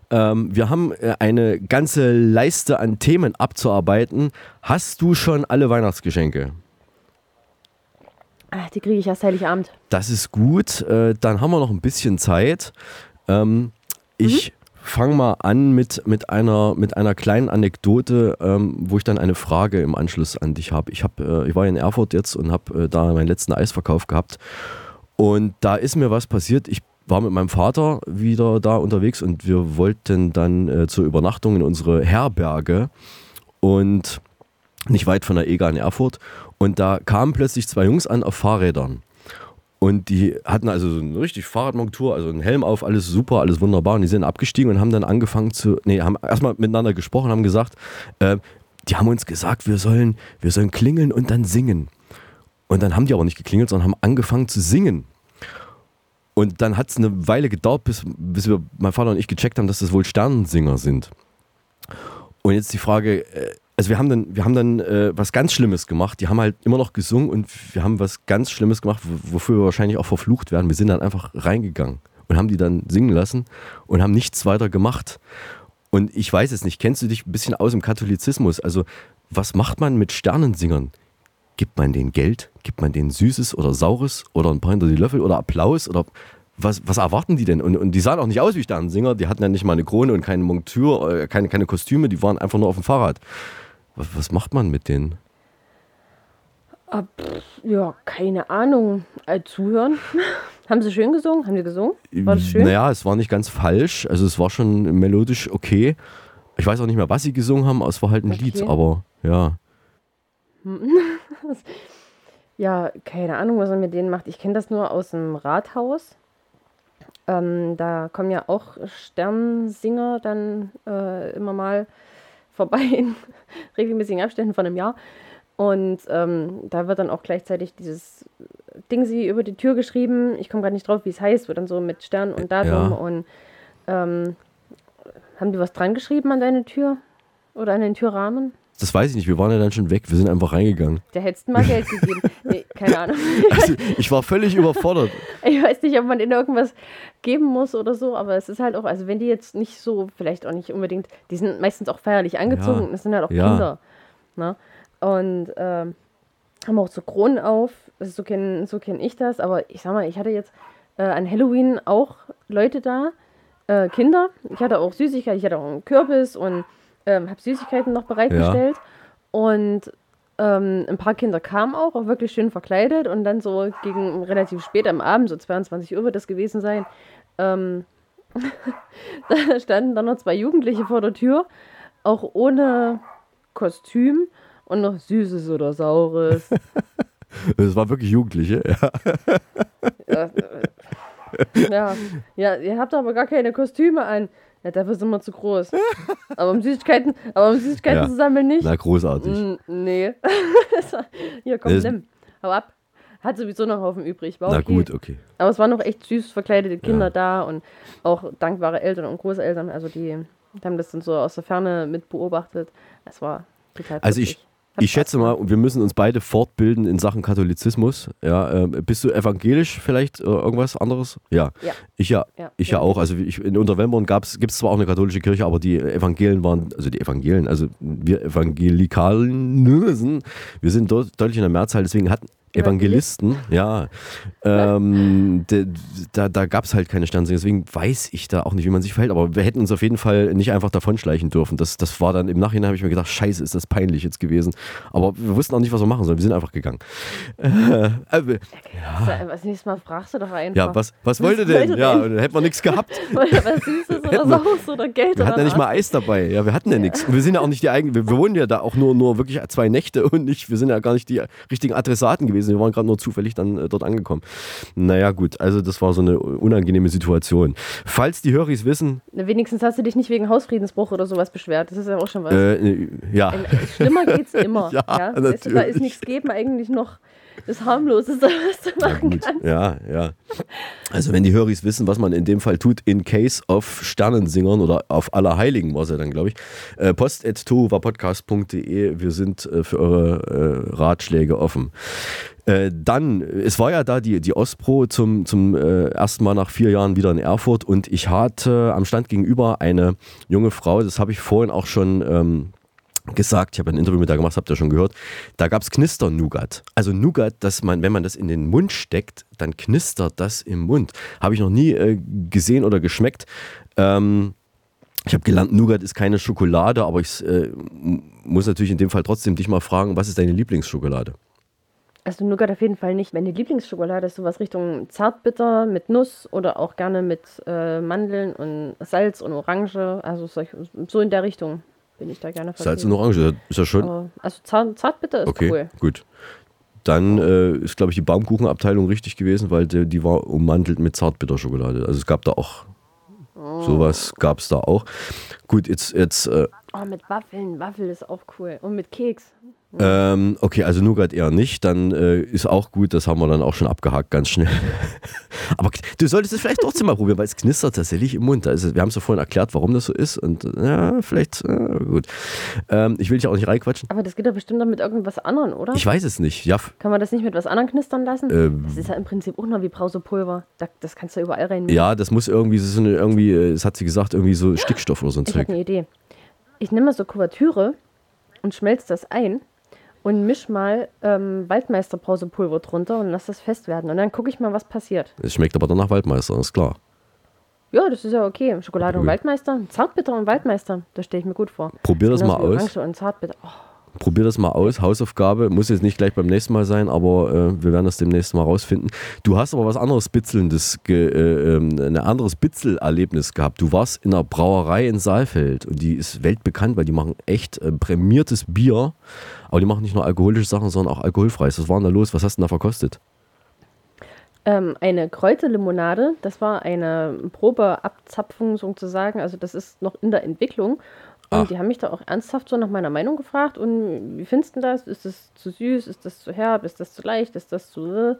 Ähm, wir haben äh, eine ganze Leiste an Themen abzuarbeiten. Hast du schon alle Weihnachtsgeschenke? Ach, die kriege ich erst Heiligabend. Das ist gut. Äh, dann haben wir noch ein bisschen Zeit. Ähm, ich fange mal an mit, mit, einer, mit einer kleinen Anekdote, ähm, wo ich dann eine Frage im Anschluss an dich habe. Ich, hab, äh, ich war in Erfurt jetzt und habe äh, da meinen letzten Eisverkauf gehabt. Und da ist mir was passiert. Ich war mit meinem Vater wieder da unterwegs und wir wollten dann äh, zur Übernachtung in unsere Herberge und nicht weit von der EGA in Erfurt. Und da kamen plötzlich zwei Jungs an auf Fahrrädern. Und die hatten also so eine richtig Fahrradmontur, also einen Helm auf, alles super, alles wunderbar. Und die sind abgestiegen und haben dann angefangen zu, nee, haben erstmal miteinander gesprochen, haben gesagt, äh, die haben uns gesagt, wir sollen, wir sollen klingeln und dann singen. Und dann haben die aber nicht geklingelt, sondern haben angefangen zu singen. Und dann hat es eine Weile gedauert, bis, bis wir, mein Vater und ich gecheckt haben, dass das wohl Sternensinger sind. Und jetzt die Frage, äh, also wir haben dann, wir haben dann äh, was ganz Schlimmes gemacht. Die haben halt immer noch gesungen und wir haben was ganz Schlimmes gemacht, wofür wir wahrscheinlich auch verflucht werden. Wir sind dann einfach reingegangen und haben die dann singen lassen und haben nichts weiter gemacht. Und ich weiß es nicht, kennst du dich ein bisschen aus im Katholizismus? Also, was macht man mit Sternensingern? Gibt man denen Geld? Gibt man denen Süßes oder Saures oder ein paar hinter die Löffel oder Applaus? Oder was, was erwarten die denn? Und, und die sahen auch nicht aus wie Sternensinger, die hatten ja nicht mal eine Krone und keine Montur, äh, keine, keine Kostüme, die waren einfach nur auf dem Fahrrad. Was, was macht man mit denen? Ah, pff, ja, keine Ahnung. Äh, zuhören. Haben sie schön gesungen? Haben sie gesungen? War das schön? Naja, es war nicht ganz falsch. Also es war schon melodisch okay. Ich weiß auch nicht mehr, was sie gesungen haben, es war halt ein Okay. Lied, aber ja. ja, keine Ahnung, was er mit denen macht. Ich kenne das nur aus dem Rathaus. Ähm, da kommen ja auch Sternsinger dann äh, immer mal vorbei in regelmäßigen Abständen von einem Jahr. Und ähm, da wird dann auch gleichzeitig dieses Ding sie über die Tür geschrieben. Ich komme gerade nicht drauf, wie es heißt, wird dann so mit Stern und Datum Ja. und ähm, haben die was dran geschrieben an deine Tür? Oder an den Türrahmen? Das weiß ich nicht, wir waren ja dann schon weg, wir sind einfach reingegangen. Der hättest mal Geld gegeben. Nee, keine Ahnung. Also ich war völlig überfordert. Ich weiß nicht, ob man ihnen irgendwas geben muss oder so, aber es ist halt auch, also wenn die jetzt nicht so, vielleicht auch nicht unbedingt, die sind meistens auch feierlich angezogen, Ja, und das sind halt auch ja. Kinder. Ne? Und ähm, haben auch so Kronen auf, so kenne so kenn ich das, aber ich sag mal, ich hatte jetzt äh, an Halloween auch Leute da, äh, Kinder, ich hatte auch Süßigkeiten, ich hatte auch einen Kürbis und ähm, habe Süßigkeiten noch bereitgestellt und ähm, ein paar Kinder kamen auch, auch wirklich schön verkleidet und dann so gegen relativ spät am Abend, so 22 Uhr wird das gewesen sein, ähm, da standen dann noch zwei Jugendliche vor der Tür, auch ohne Kostüm und noch Süßes oder Saures. Es war wirklich Jugendliche, ja. ja, äh, ja, ja, ihr habt aber gar keine Kostüme an. Ja, dafür sind wir zu groß. Aber um Süßigkeiten, aber um Süßigkeiten Ja. zu sammeln nicht. Na, großartig. Mm, nee. Hier, komm, es- nimm. Hau ab. Hat sowieso noch Haufen übrig. War Na okay. gut, okay. Aber es waren noch echt süß verkleidete Kinder da und auch dankbare Eltern und Großeltern. Also die, die haben das dann so aus der Ferne mit beobachtet. Das war total Also ich, ich schätze mal, wir müssen uns beide fortbilden in Sachen Katholizismus. Ja, äh, bist du evangelisch vielleicht äh, irgendwas anderes? Ja. Ja. Ich ja, Ja. ich ja auch. Also ich, in Unterwelmbborn gibt es zwar auch eine katholische Kirche, aber die Evangelien waren, also die Evangelien, also wir Evangelikalen, wir sind dort deutlich in der Mehrzahl, deswegen hatten Evangelisten, ja, ähm, de, da, da gab es halt keine Sternsinger, deswegen weiß ich da auch nicht, wie man sich verhält, aber wir hätten uns auf jeden Fall nicht einfach davonschleichen dürfen. Das, das war dann im Nachhinein, habe ich mir gedacht, scheiße, ist das peinlich jetzt gewesen. Aber wir wussten auch nicht, was wir machen sollen, wir sind einfach gegangen. Äh, äh, Ja. Das nächste Mal fragst du doch einfach. ja, was, was wollt ihr denn? Ja, dann hätten wir nichts gehabt. Was Süßes oder Saus oder Geld Wir hatten ja nicht mal was? Eis dabei. Ja, wir hatten ja nichts. Und wir sind ja auch nicht die eigenen. Wir, wir wohnen ja da auch nur, nur wirklich zwei Nächte und nicht, wir sind ja gar nicht die richtigen Adressaten gewesen. Wir waren gerade nur zufällig dann äh, dort angekommen. Naja, gut. Also, das war so eine unangenehme Situation. Falls die Höris wissen, Na, Wenigstens hast du dich nicht wegen Hausfriedensbruch oder sowas beschwert. Das ist ja auch schon was. äh, ja. Ein- Schlimmer geht's immer. Ja, ja? Weißt du, Da ist nichts geben eigentlich noch das harmloseste, was du machen kannst. Ja, ja. Also wenn die Höris wissen, was man in dem Fall tut, in case of Sternensingern oder auf Allerheiligen war es ja dann, glaube ich. Äh, post.towapodcast.de, wir sind äh, für eure äh, Ratschläge offen. Äh, dann, es war ja da die, die Ostpro zum, zum äh, ersten Mal nach vier Jahren wieder in Erfurt und ich hatte am Stand gegenüber eine junge Frau, das habe ich vorhin auch schon ähm, gesagt, ich habe ein Interview mit der gemacht, habt ihr schon gehört, da gab es Knister-Nougat. Also Nougat, dass man, wenn man das in den Mund steckt, dann knistert das im Mund. Habe ich noch nie äh, gesehen oder geschmeckt. Ähm, ich habe gelernt, Nougat ist keine Schokolade, aber ich äh, muss natürlich in dem Fall trotzdem dich mal fragen, was ist deine Lieblingsschokolade? Also Nougat auf jeden Fall nicht. Meine Lieblingsschokolade ist sowas Richtung Zartbitter mit Nuss oder auch gerne mit äh, Mandeln und Salz und Orange. Also solch, so in der Richtung bin ich da gerne Salz und Orange, ist ja schön. Aber, also Zart, Zartbitter ist okay, cool. gut. Dann äh, ist, glaube ich, die Baumkuchenabteilung richtig gewesen, weil die, die war ummantelt mit Zartbitterschokolade. Also es gab da auch Oh. sowas, gab es da auch. Gut, jetzt, jetzt äh, Oh, mit Waffeln. Waffel ist auch cool. Und mit Keks. Ähm, okay, also Nougat eher nicht, dann äh, ist auch gut, das haben wir dann auch schon abgehakt, ganz schnell. Aber du solltest es vielleicht trotzdem mal probieren, weil es knistert tatsächlich im Mund. Also, wir haben es ja vorhin erklärt, warum das so ist und ja, vielleicht, äh, gut. Ähm, ich will dich auch nicht reinquatschen. Aber das geht doch bestimmt dann mit irgendwas anderem, oder? Ich weiß es nicht, ja. Kann man das nicht mit was anderem knistern lassen? Ähm. das ist ja im Prinzip auch noch wie Brausepulver. Da, das kannst du überall rein. Ja, das muss irgendwie, so eine, irgendwie, äh, das hat sie gesagt, irgendwie so Stickstoff oder so ein Ich Zeug. habe eine Idee. Ich nehme mal so Kuvertüre und schmelze das ein und misch mal ähm, Waldmeister-Brausepulver drunter und lass das fest werden. Und dann gucke ich mal, was passiert. Es schmeckt aber dann nach Waldmeister, ist klar. Ja, das ist ja okay. Schokolade und. Waldmeister, Zartbitter und Waldmeister, das stelle ich mir gut vor. Probier das mal aus. Orange und Zartbitter. Oh, Probier das mal aus, Hausaufgabe. Muss jetzt nicht gleich beim nächsten Mal sein, aber äh, wir werden das demnächst mal rausfinden. Du hast aber was anderes Bitzelndes, äh, ähm, ein anderes Bitzelerlebnis gehabt. Du warst in einer Brauerei in Saalfeld und die ist weltbekannt, weil die machen echt äh, prämiertes Bier. Aber die machen nicht nur alkoholische Sachen, sondern auch alkoholfreies. Was war denn da los? Was hast du denn da verkostet? Ähm, eine Kräuterlimonade, das war eine Probeabzapfung sozusagen, also das ist noch in der Entwicklung. Und die haben mich da auch ernsthaft so nach meiner Meinung gefragt. Und wie findest du das? Ist das zu süß? Ist das zu herb? Ist das zu leicht? Ist das zu. äh?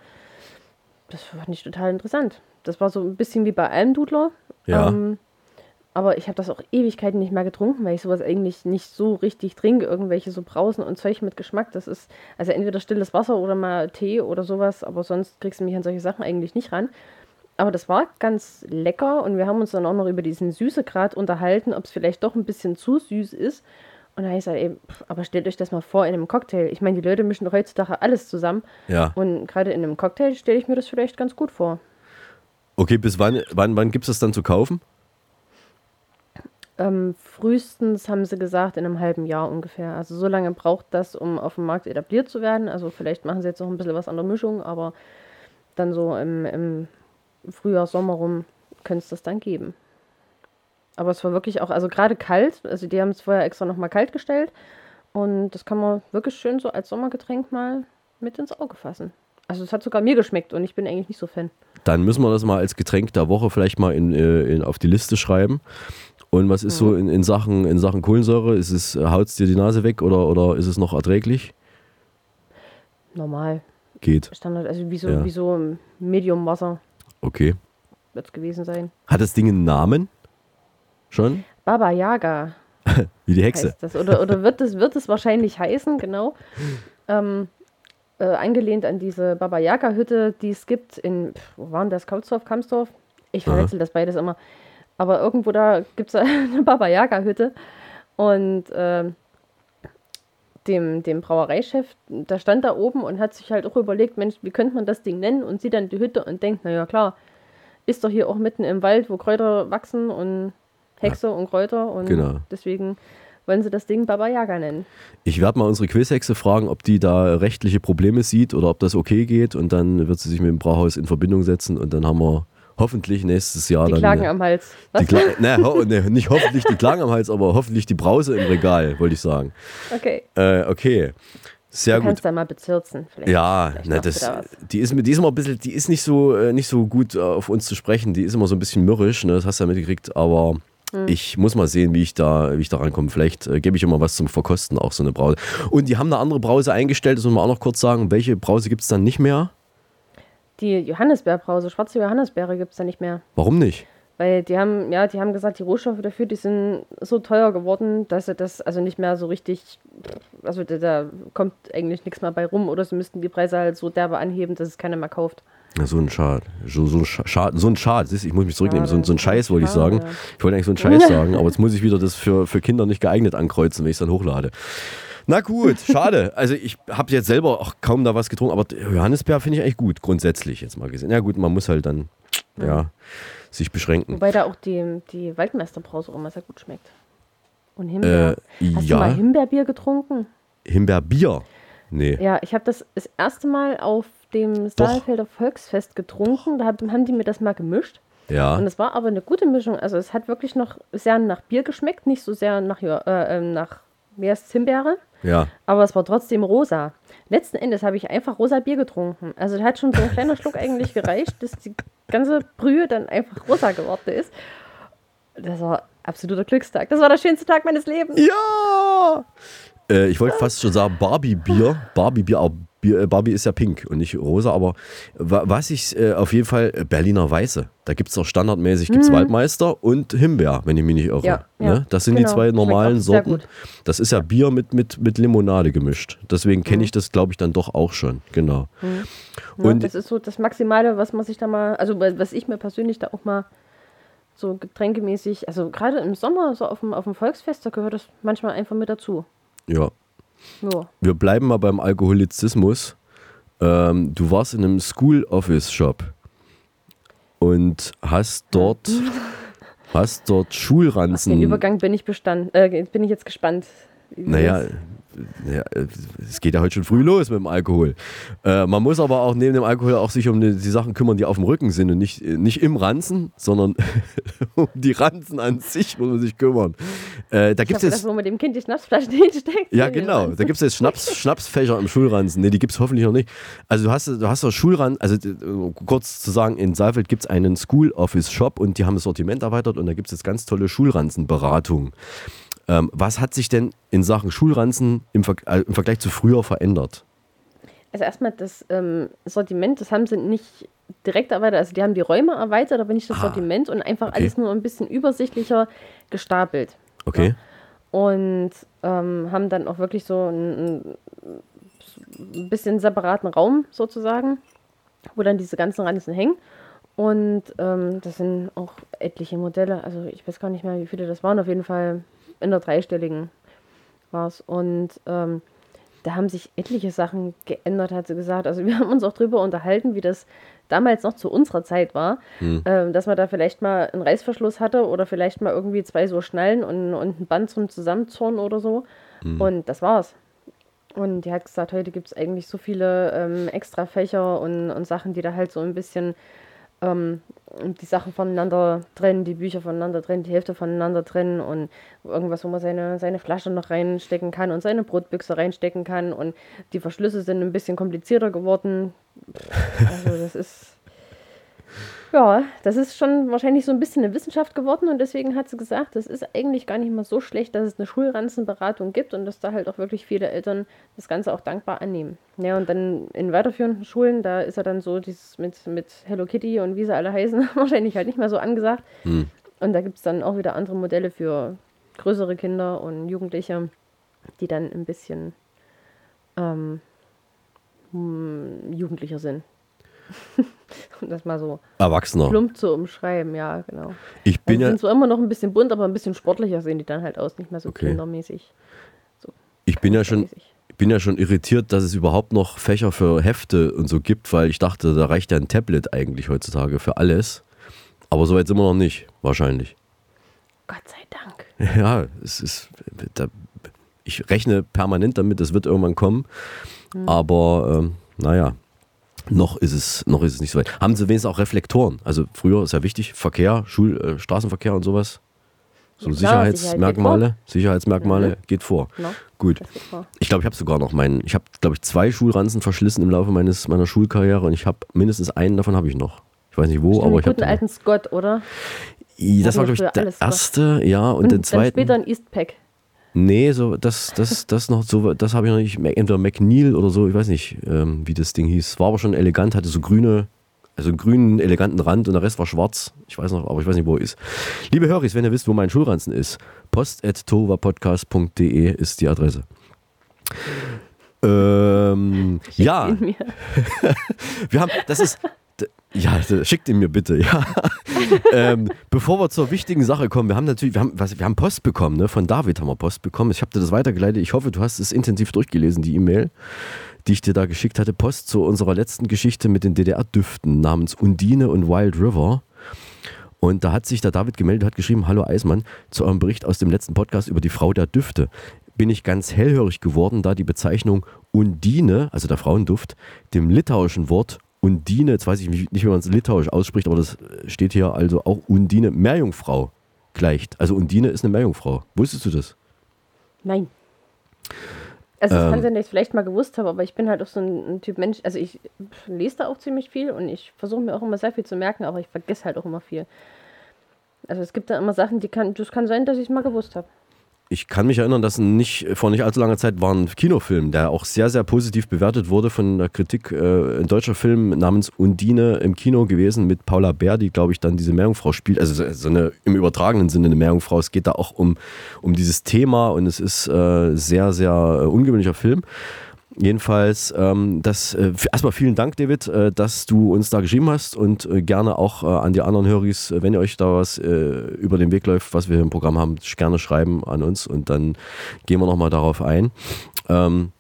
Das fand ich total interessant. Das war so ein bisschen wie bei Almdudler. Ja. Ähm, aber ich habe das auch Ewigkeiten nicht mehr getrunken, weil ich sowas eigentlich nicht so richtig trinke. Irgendwelche so Brausen und Zeug mit Geschmack. Das ist also entweder stilles Wasser oder mal Tee oder sowas. Aber sonst kriegst du mich an solche Sachen eigentlich nicht ran. Aber das war ganz lecker und wir haben uns dann auch noch über diesen Süßegrad unterhalten, ob es vielleicht doch ein bisschen zu süß ist. Und da habe ich gesagt, ey, pff, aber stellt euch das mal vor in einem Cocktail. Ich meine, die Leute mischen doch heutzutage alles zusammen. Ja. Und gerade in einem Cocktail stelle ich mir das vielleicht ganz gut vor. Okay, bis wann, wann, wann gibt es das dann zu kaufen? Ähm, frühestens haben sie gesagt, in einem halben Jahr ungefähr. Also so lange braucht das, um auf dem Markt etabliert zu werden. Also vielleicht machen sie jetzt noch ein bisschen was an der Mischung, aber dann so im, im Frühjahr, Sommer rum könnte es das dann geben. Aber es war wirklich auch, also gerade kalt, also die haben es vorher extra nochmal kalt gestellt und das kann man wirklich schön so als Sommergetränk mal mit ins Auge fassen. Also es hat sogar mir geschmeckt und ich bin eigentlich nicht so Fan. Dann müssen wir das mal als Getränk der Woche vielleicht mal in, äh, in, auf die Liste schreiben. Und was ist so in, in, Sachen, in Sachen Kohlensäure? Ist es, haut es dir die Nase weg oder, oder ist es noch erträglich? Normal. Geht. Standard, also wie so, Ja. wie so Medium Wasser Okay. wird es gewesen sein. Hat das Ding einen Namen? Schon? Baba Yaga Wie die Hexe. heißt das. Oder, oder wird, es, wird es wahrscheinlich heißen, genau. Ähm, äh, angelehnt an diese Baba Yaga-Hütte, die es gibt in, wo waren das? Kautsdorf, Kamsdorf? Ich verwechsel das beides immer. Aber irgendwo da gibt es eine Baba Yaga-Hütte. Und ähm, dem, dem Brauereichef, der stand da oben und hat sich halt auch überlegt, Mensch, wie könnte man das Ding nennen? Und sieht dann die Hütte und denkt, naja klar, ist doch hier auch mitten im Wald, wo Kräuter wachsen und Hexe und Kräuter und Genau. deswegen wollen sie das Ding Baba Yaga nennen. Ich werde mal unsere Quizhexe fragen, ob die da rechtliche Probleme sieht oder ob das okay geht. Und dann wird sie sich mit dem Brauhaus in Verbindung setzen und dann haben wir hoffentlich nächstes Jahr Die dann. klagen am Hals. Was? Die ne, ho ne, nicht hoffentlich die Klagen am Hals, aber hoffentlich die Brause im Regal, wollte ich sagen. Okay. Äh, okay. Sehr du gut. kannst da mal bezirzen. Vielleicht. Ja, vielleicht na, das, die ist, mit- die immer ein bisschen, die ist nicht so, äh, nicht so gut äh, auf uns zu sprechen. Die ist immer so ein bisschen mürrisch, ne? das hast du ja mitgekriegt, aber Hm. ich muss mal sehen, wie ich da, wie ich da rankomme. Vielleicht äh, gebe ich immer was zum Verkosten, auch so eine Brause. Und die haben eine andere Brause eingestellt, das muss man auch noch kurz sagen. Welche Brause gibt es dann nicht mehr? Die Johannisbeerbrause, schwarze Johannisbeere gibt es da nicht mehr. Warum nicht? Weil die haben, ja, die haben gesagt, die Rohstoffe dafür, die sind so teuer geworden, dass sie das also nicht mehr so richtig, also da, da kommt eigentlich nichts mehr bei rum oder sie müssten die Preise halt so derbe anheben, dass es keiner mehr kauft. Ja, so ein Schad. So, so Schad. So ein Schad. Siehst du, Ich muss mich zurücknehmen. So, ein- so ein Scheiß wollte ich sagen. Ich wollte eigentlich so ein Scheiß sagen, aber jetzt muss ich wieder das für, für Kinder nicht geeignet ankreuzen, wenn ich es dann hochlade. Na gut, schade. Also ich habe jetzt selber auch kaum da was getrunken, aber Johannisbeer finde ich eigentlich gut, grundsätzlich jetzt mal gesehen. Ja gut, man muss halt dann ja, sich beschränken. Wobei da auch die, die Waldmeisterbrause auch immer sehr gut schmeckt. Und Himbeer. Äh, Hast ja. du mal Himbeerbier getrunken? Himbeerbier? Nee. Ja, ich habe das das erste Mal auf dem Saalfelder Volksfest getrunken. Da hab, haben die mir das mal gemischt. Ja. Und es war aber eine gute Mischung. Also es hat wirklich noch sehr nach Bier geschmeckt, nicht so sehr nach, äh, ähm, nach mehr Himbeere. Ja. Aber es war trotzdem rosa. Letzten Endes habe ich einfach rosa Bier getrunken. Also da hat schon so ein kleiner Schluck eigentlich gereicht, dass die ganze Brühe dann einfach rosa geworden ist. Das war absoluter Glückstag. Das war der schönste Tag meines Lebens. Ja! Äh, ich wollte fast schon sagen Barbie-Bier. Barbie-Bier, aber Bier, Barbie ist ja pink und nicht rosa, aber wa- was ich äh, auf jeden Fall, äh, Berliner Weiße. Da gibt es doch standardmäßig gibt's Mhm. Waldmeister und Himbeer, wenn ich mich nicht irre. Ja, ne? ja, Das sind genau. die zwei normalen auch Sorten. Das ist ja Bier mit, mit, mit Limonade gemischt. Deswegen kenne Mhm. ich das, glaube ich, dann doch auch schon. Genau. Mhm. Ja, Und- das ist so das Maximale, was man sich da mal, also wa- was ich mir persönlich da auch mal so getränkemäßig, also gerade im Sommer, so auf dem, auf dem Volksfest, da gehört das manchmal einfach mit dazu. Ja. Ja. Wir bleiben mal beim Alkoholizismus. Ähm, du warst in einem School Office Shop und hast dort, hast dort Den Schulranzen. Übergang bin ich bestand, äh, bin ich jetzt gespannt. Naja, ja, äh, es geht ja heute schon früh los mit dem Alkohol. Äh, man muss aber auch neben dem Alkohol auch sich um die, die Sachen kümmern, die auf dem Rücken sind und nicht, nicht im Ranzen, sondern um die Ranzen an sich muss man sich kümmern. Äh, da ich gibt es jetzt. das, wo man dem Kind die Schnapsflasche hinsteckt. Ja, genau. Da gibt es jetzt Schnaps, Schnapsfächer im Schulranzen. Nee, die gibt es hoffentlich noch nicht. Also du hast, du hast doch Schulranzen, also äh, kurz zu sagen, in Saalfeld gibt es einen School Office Shop und die haben das Sortiment erweitert und da gibt es jetzt ganz tolle Schulranzenberatungen. Ähm, was hat sich denn in Sachen Schulranzen im, Ver äh, im Vergleich zu früher verändert? Also erstmal das ähm, Sortiment, das haben sie nicht direkt erweitert, also die haben die Räume erweitert, aber nicht das Sortiment und einfach Ah, okay. alles nur ein bisschen übersichtlicher gestapelt. Okay. Und ähm, haben dann auch wirklich so ein, ein bisschen separaten Raum sozusagen, wo dann diese ganzen Ranzen hängen. Und ähm, das sind auch etliche Modelle. Also ich weiß gar nicht mehr, wie viele das waren. Auf jeden Fall in der dreistelligen war es. Und ähm, da haben sich etliche Sachen geändert, hat sie gesagt. Also wir haben uns auch drüber unterhalten, wie das damals noch zu unserer Zeit war, Hm. ähm, dass man da vielleicht mal einen Reißverschluss hatte oder vielleicht mal irgendwie zwei so Schnallen und, und ein Band zum Zusammenzurren oder so. Hm. Und das war's. Und die hat gesagt, heute gibt es eigentlich so viele ähm, extra Fächer und, und Sachen, die da halt so ein bisschen ähm, die Sachen voneinander trennen, die Bücher voneinander trennen, die Hälfte voneinander trennen und irgendwas, wo man seine, seine Flasche noch reinstecken kann und seine Brotbüchse reinstecken kann und die Verschlüsse sind ein bisschen komplizierter geworden. Also das ist ja, das ist schon wahrscheinlich so ein bisschen eine Wissenschaft geworden und deswegen hat sie gesagt, es ist eigentlich gar nicht mal so schlecht, dass es eine Schulranzenberatung gibt und dass da halt auch wirklich viele Eltern das Ganze auch dankbar annehmen. Ja, und dann in weiterführenden Schulen, da ist ja dann so dieses mit, mit Hello Kitty und wie sie alle heißen, wahrscheinlich halt nicht mehr so angesagt. Hm. Und da gibt es dann auch wieder andere Modelle für größere Kinder und Jugendliche, die dann ein bisschen ähm, hm, jugendlicher sind. um das mal so Erwachsener. plump zu umschreiben, ja, genau. Ich bin also ja- sind zwar immer noch ein bisschen bunt, aber ein bisschen sportlicher sehen die dann halt aus, nicht mehr so Okay. kindermäßig. Ich bin ja schon, ich bin ja schon irritiert, dass es überhaupt noch Fächer für Hefte und so gibt, weil ich dachte, da reicht ja ein Tablet eigentlich heutzutage für alles. Aber soweit sind wir noch nicht, wahrscheinlich. Gott sei Dank. Ja, es ist. Da, ich rechne permanent damit, das wird irgendwann kommen. Hm. Aber ähm, naja, noch ist, es, noch ist es nicht so weit. Haben sie wenigstens auch Reflektoren? Also früher ist ja wichtig, Verkehr, Schul, äh, Straßenverkehr und sowas. So Ja, Sicherheitsmerkmale, Sicherheitsmerkmale Mhm. geht vor. Ja, Gut. geht vor. Ich glaube, ich habe sogar noch meinen, ich habe, glaube ich, zwei Schulranzen verschlissen im Laufe meines, meiner Schulkarriere und ich habe mindestens einen davon habe ich noch. Ich weiß nicht wo, Stimmt, aber ich habe. guten alten Scott, oder? Das war, Hatten glaube ich, der Scott. erste, ja, und, Und den zweiten. später ein Eastpack. Nee, so, das, das, das noch so, das habe ich noch nicht. Entweder McNeil oder so, ich weiß nicht, ähm, wie das Ding hieß. War aber schon elegant, hatte so grüne, also einen grünen, eleganten Rand und der Rest war schwarz. Ich weiß noch, aber ich weiß nicht, wo er ist. Liebe Höris, wenn ihr wisst, wo mein Schulranzen ist, post.tovapodcast.de ist die Adresse. Ähm, ja. wir haben, das ist, ja, schickt ihn mir bitte, ja. ähm, bevor wir zur wichtigen Sache kommen, wir haben natürlich, wir haben, was, wir haben Post bekommen, ne? Von David haben wir Post bekommen. Ich habe dir das weitergeleitet. Ich hoffe, du hast es intensiv durchgelesen, die E-Mail, die ich dir da geschickt hatte. Post zu unserer letzten Geschichte mit den DDR-Düften namens Undine und Wild River. Und da hat sich der David gemeldet, hat geschrieben, hallo Eismann, zu eurem Bericht aus dem letzten Podcast über die Frau der Düfte bin ich ganz hellhörig geworden, da die Bezeichnung Undine, also der Frauenduft, dem litauischen Wort Undine, jetzt weiß ich nicht, wie man es litauisch ausspricht, aber das steht hier also auch Undine, Meerjungfrau gleicht. Also Undine ist eine Meerjungfrau. Wusstest du das? Nein. Also, es Ähm. kann sein, dass ich es vielleicht mal gewusst habe, aber ich bin halt auch so ein, ein Typ Mensch. Also, ich lese da auch ziemlich viel und ich versuche mir auch immer sehr viel zu merken, aber ich vergesse halt auch immer viel. Also es gibt da immer Sachen, die kann, das kann sein, dass ich es mal gewusst habe. Ich kann mich erinnern, dass nicht, vor nicht allzu langer Zeit war ein Kinofilm, der auch sehr, sehr positiv bewertet wurde von der Kritik. Äh, ein deutscher Film namens Undine im Kino gewesen mit Paula Bär, die, glaube ich, dann diese Meerjungfrau spielt. Also so- so eine im übertragenen Sinne eine Meerjungfrau. Es geht da auch um, um dieses Thema und es ist äh, sehr, sehr äh, ungewöhnlicher Film. Jedenfalls, ähm, das, äh, erstmal vielen Dank, David, äh, dass du uns da geschrieben hast und äh, gerne auch äh, an die anderen Höris, äh, wenn ihr euch da was äh, über den Weg läuft, was wir im Programm haben, gerne schreiben an uns und dann gehen wir nochmal darauf ein. Ähm,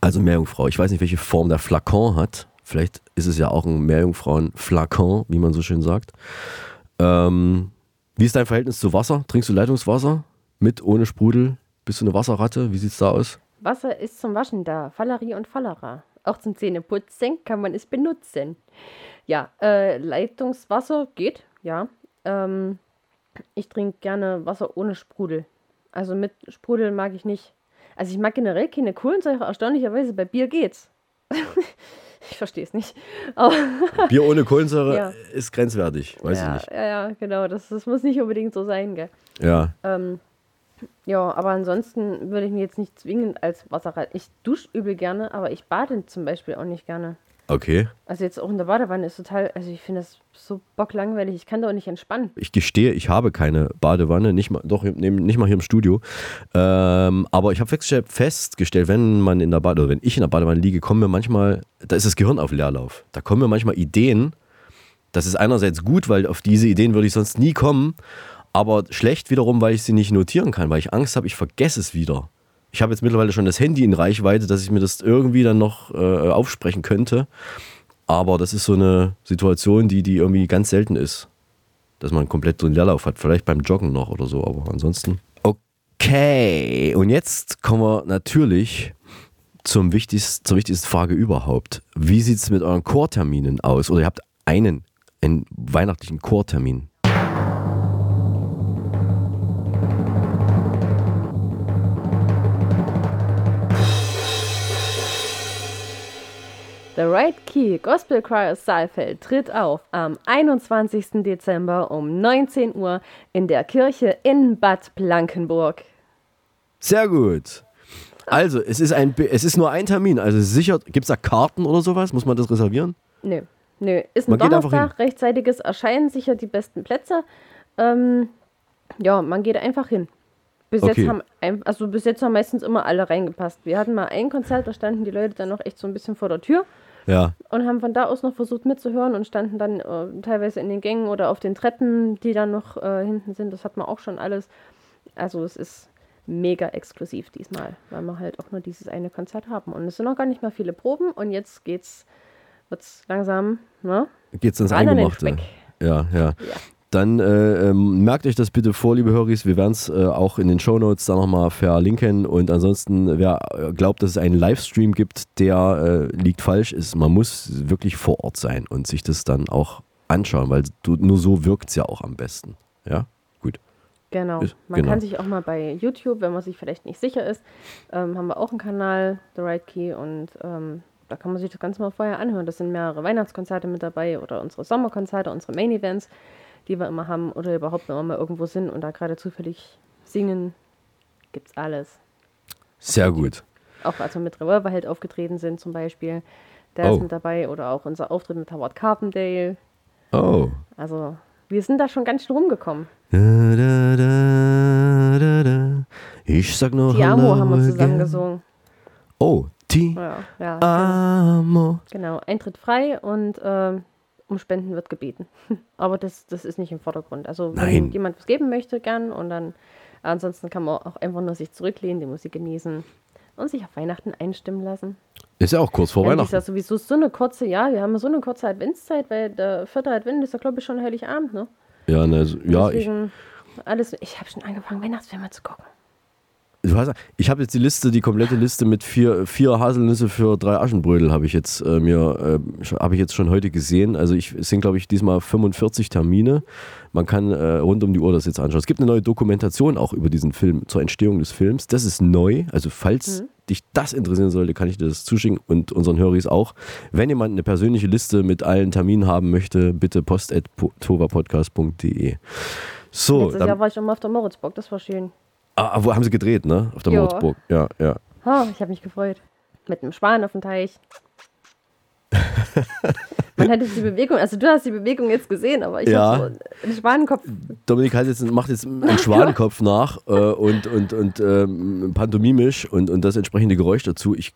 also Meerjungfrau, ich weiß nicht, welche Form der Flakon hat. Vielleicht ist es ja auch ein Meerjungfrauen-Flakon, wie man so schön sagt. Ähm, wie ist dein Verhältnis zu Wasser? Trinkst du Leitungswasser? Mit, ohne Sprudel? Bist du eine Wasserratte? Wie sieht's da aus? Wasser ist zum Waschen da. Fallerie und Fallera. Auch zum Zähneputzen kann man es benutzen. Ja, äh, Leitungswasser geht, ja. Ähm, ich trinke gerne Wasser ohne Sprudel. Also mit Sprudel mag ich nicht. Also ich mag generell keine Kohlensäure. Erstaunlicherweise bei Bier geht's. ich verstehe es nicht. Aber Bier ohne Kohlensäure Ja. ist grenzwertig, weiß ja, ich nicht. Ja, ja, genau. Das, das muss nicht unbedingt so sein, gell? Ja. Ähm, ja, aber ansonsten würde ich mich jetzt nicht zwingend als Wasserrad. Ich dusche übel gerne, aber ich bade zum Beispiel auch nicht gerne. Okay. Also jetzt auch in der Badewanne ist total, also ich finde das so bocklangweilig. Ich kann da auch nicht entspannen. Ich gestehe, ich habe keine Badewanne, nicht mal, doch, nicht mal hier im Studio. Ähm, aber ich habe festgestellt, wenn man in der Bade, oder wenn ich in der Badewanne liege, kommen mir manchmal, da ist das Gehirn auf Leerlauf. Da kommen mir manchmal Ideen. Das ist einerseits gut, weil auf diese Ideen würde ich sonst nie kommen. Aber schlecht wiederum, weil ich sie nicht notieren kann, weil ich Angst habe, ich vergesse es wieder. Ich habe jetzt mittlerweile schon das Handy in Reichweite, dass ich mir das irgendwie dann noch äh, aufsprechen könnte. Aber das ist so eine Situation, die, die irgendwie ganz selten ist. Dass man komplett so einen Leerlauf hat. Vielleicht beim Joggen noch oder so, aber ansonsten. Okay, und jetzt kommen wir natürlich zum wichtigsten, zur wichtigsten Frage überhaupt. Wie sieht es mit euren Chorterminen aus? Oder ihr habt einen, einen weihnachtlichen Chortermin. The Right Key Gospel Choir Saalfeld tritt auf am 21. Dezember um 19 Uhr in der Kirche in Bad Blankenburg. Sehr gut. Also, es ist, ein, es ist nur ein Termin. Also sicher, gibt es da Karten oder sowas? Muss man das reservieren? Nö, nö. Ist ein Man Donnerstag, rechtzeitiges Erscheinen, sicher die besten Plätze. Ähm, ja, man geht einfach hin. Bis Okay. jetzt haben ein- also bis jetzt haben meistens immer alle reingepasst. Wir hatten mal ein Konzert, da standen die Leute dann noch echt so ein bisschen vor der Tür Ja. und haben von da aus noch versucht mitzuhören und standen dann äh, teilweise in den Gängen oder auf den Treppen, die dann noch äh, hinten sind. Das hat man auch schon alles. Also es ist mega exklusiv diesmal, weil wir halt auch nur dieses eine Konzert haben. Und es sind noch gar nicht mehr viele Proben und jetzt geht's, wird's langsam, ne? Geht's ins Eingemachte. Track. Ja, ja. Dann äh, ähm, merkt euch das bitte vor, liebe Höris. Wir werden es äh, auch in den Shownotes da nochmal verlinken. Und ansonsten, wer äh, glaubt, dass es einen Livestream gibt, der äh, liegt falsch. Ist, man muss wirklich vor Ort sein und sich das dann auch anschauen, weil du, nur so wirkt es ja auch am besten. Ja, gut. Genau. Ist- Man genau. kann sich auch mal bei YouTube, wenn man sich vielleicht nicht sicher ist, ähm, haben wir auch einen Kanal, The Right Key, und ähm, da kann man sich das Ganze mal vorher anhören. Das sind mehrere Weihnachtskonzerte mit dabei oder unsere Sommerkonzerte, unsere Main Events, die wir immer haben oder überhaupt, wenn wir mal irgendwo sind und da gerade zufällig singen, gibt's alles. Sehr gut. Auch als wir mit Revolverheld aufgetreten sind zum Beispiel, der Oh. ist mit dabei oder auch unser Auftritt mit Howard Carpendale. Oh. Also wir sind da schon ganz schön rumgekommen. Da, da, da. Ich sag nur Ti Amo haben wir zusammen gesungen. Oh, Ti Ja, ja, Amo. Genau, Eintritt frei und ähm, um Spenden wird gebeten. Aber das, das ist nicht im Vordergrund. Also wenn Nein. jemand was geben möchte, gern und dann ansonsten kann man auch einfach nur sich zurücklehnen, die Musik genießen und sich auf Weihnachten einstimmen lassen. Ist ja auch kurz vor Weihnachten. ist ja sowieso so eine kurze, ja, wir haben so eine kurze Adventszeit, weil der vierte Advent ist ja glaube ich schon Heiligabend, ne? Ja, ne, so- ja ich, alles, ich habe schon angefangen, Weihnachtsfilme zu gucken. Hast, ich habe jetzt die Liste, die komplette Liste mit vier, vier Haselnüsse für drei Aschenbrödel habe ich jetzt äh, mir äh, habe ich jetzt schon heute gesehen. Also ich es sind glaube ich diesmal 45 Termine. Man kann äh, rund um die Uhr das jetzt anschauen. Es gibt eine neue Dokumentation auch über diesen Film zur Entstehung des Films. Das ist neu. Also falls dich das interessieren sollte, kann ich dir das zuschicken und unseren Höris auch. Wenn jemand eine persönliche Liste mit allen Terminen haben möchte, bitte post@tovapodcast.de. So, Letztes dann, Jahr war ich immer auf der Moritzburg, das war schön. Ah, wo haben sie gedreht, ne? Auf der Ja. Moritzburg. Ja, ja. Oh, ich habe mich gefreut. Mit einem Schwan auf dem Teich. Man hat jetzt die Bewegung, also du hast die Bewegung jetzt gesehen, aber ich Ja. habe so einen Schwanenkopf. Dominik hat jetzt, macht jetzt einen Schwanenkopf nach äh, und, und, und ähm, pantomimisch und, und das entsprechende Geräusch dazu. Ich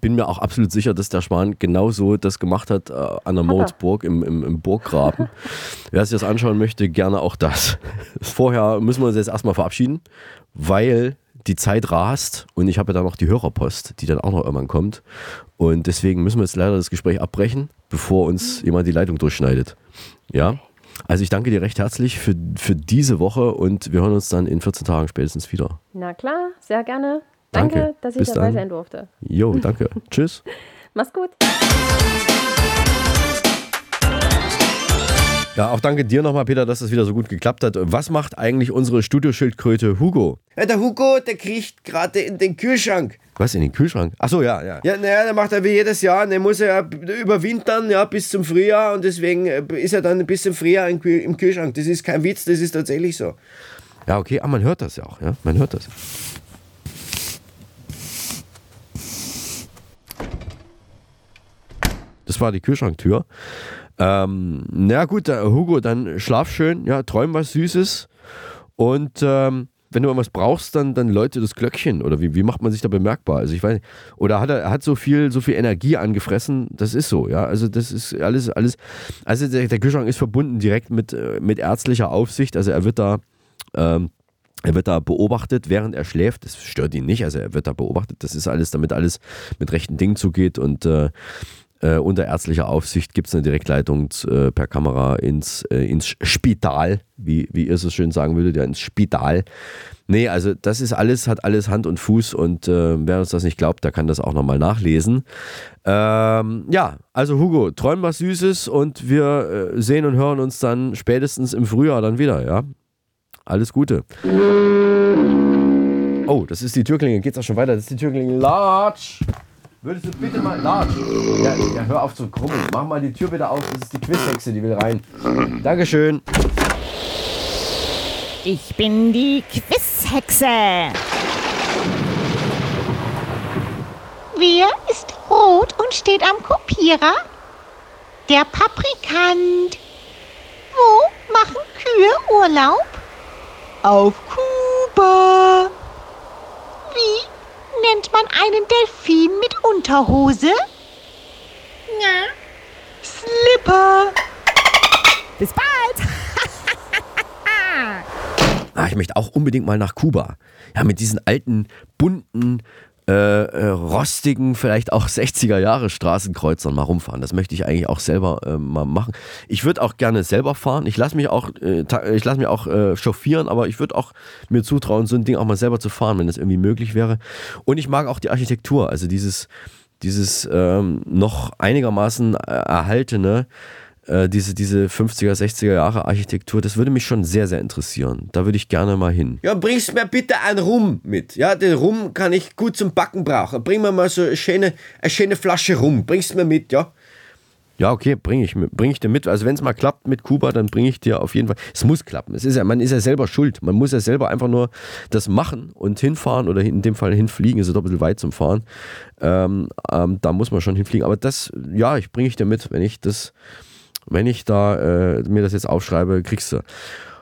bin mir auch absolut sicher, dass der Schwan genauso das gemacht hat äh, an der Moritzburg im, im, im Burggraben. Wer sich das anschauen möchte, gerne auch das. Vorher müssen wir uns jetzt erstmal verabschieden, weil die Zeit rast und ich habe ja dann noch die Hörerpost, die dann auch noch irgendwann kommt. Und deswegen müssen wir jetzt leider das Gespräch abbrechen, bevor uns jemand die Leitung durchschneidet. Ja? Also ich danke dir recht herzlich für, für diese Woche und wir hören uns dann in 14 Tagen spätestens wieder. Na klar, sehr gerne. Danke, Danke. dass ich Bis dabei dann. sein durfte. Jo, danke. Tschüss. Mach's gut. Ja, auch danke dir nochmal, Peter, dass das wieder so gut geklappt hat. Was macht eigentlich unsere Studioschildkröte Hugo? Ja, der Hugo, der kriegt gerade in den Kühlschrank. Was, in den Kühlschrank? Achso, ja, ja. Ja, naja, der macht er wie jedes Jahr. Der muss er ja überwintern, ja, bis zum Frühjahr und deswegen äh, ist er dann bis zum Frühjahr im Kühl- im Kühlschrank. Das ist kein Witz, das ist tatsächlich so. Ja, okay, aber man hört das ja auch, ja. Man hört das. Das war die Kühlschranktür. Ähm, na gut, äh, Hugo, dann schlaf schön, ja, träum was Süßes und ähm, wenn du irgendwas brauchst, dann, dann läute das Glöckchen oder wie, wie macht man sich da bemerkbar? Also ich weiß nicht. Oder hat er, er hat so viel, so viel Energie angefressen, das ist so, ja. Also das ist alles, alles, also der, der Kühlschrank ist verbunden direkt mit, äh, mit ärztlicher Aufsicht, also er wird da ähm, er wird da beobachtet, während er schläft. Das stört ihn nicht. Also er wird da beobachtet. Das ist alles, damit alles mit rechten Dingen zugeht. Und äh, äh, unter ärztlicher Aufsicht gibt es eine Direktleitung äh, per Kamera ins, äh, ins Spital, wie, wie ihr es so schön sagen würdet, ja, ins Spital. Nee, also das ist alles, hat alles Hand und Fuß und äh, wer uns das nicht glaubt, der kann das auch nochmal nachlesen. Ähm, ja, also Hugo, träum was Süßes und wir äh, sehen und hören uns dann spätestens im Frühjahr dann wieder, ja? Alles Gute. Oh, das ist die Türklinge. Geht's auch schon weiter? Das ist die Türklinge. Latsch! Würdest du bitte mal. Latsch! Ja, ja, hör auf zu krummen. Mach mal die Tür wieder auf. Das ist die Quizhexe, die will rein. Dankeschön. Ich bin die Quizhexe. Wer ist rot und steht am Kopierer? Der Paprikant. Wo machen Kühe Urlaub? Auf Kuba. Wie nennt man einen Delfin mit Unterhose? Na, Slipper. Bis bald. Ah, ich möchte auch unbedingt mal nach Kuba. Ja, mit diesen alten, bunten, äh, äh, rostigen, vielleicht auch 60er Jahre Straßenkreuzern mal rumfahren. Das möchte ich eigentlich auch selber äh, mal machen. Ich würde auch gerne selber fahren. Ich lasse mich auch, äh, ich lasse mich auch äh, chauffieren, aber ich würde auch mir zutrauen, so ein Ding auch mal selber zu fahren, wenn das irgendwie möglich wäre. Und ich mag auch die Architektur, also dieses, dieses ähm, noch einigermaßen erhaltene, äh, diese, diese 50er, 60er Jahre Architektur, das würde mich schon sehr, sehr interessieren. Da würde ich gerne mal hin. Ja, bringst mir bitte einen Rum mit. Ja, den Rum kann ich gut zum Backen brauchen. Bring mir mal so eine schöne, eine schöne Flasche Rum. Bringst mir mit, ja? Ja, okay, bringe ich, bring ich dir mit. Also wenn es mal klappt mit Kuba, dann bringe ich dir auf jeden Fall. Es muss klappen. Es ist ja, man ist ja selber schuld. Man muss ja selber einfach nur das machen und hinfahren oder in dem Fall hinfliegen. Ist ja doch ein bisschen weit zum Fahren. Ähm, ähm, da muss man schon hinfliegen. Aber das, ja, ich bringe ich dir mit. Wenn ich das, wenn ich da äh, mir das jetzt aufschreibe, kriegst du.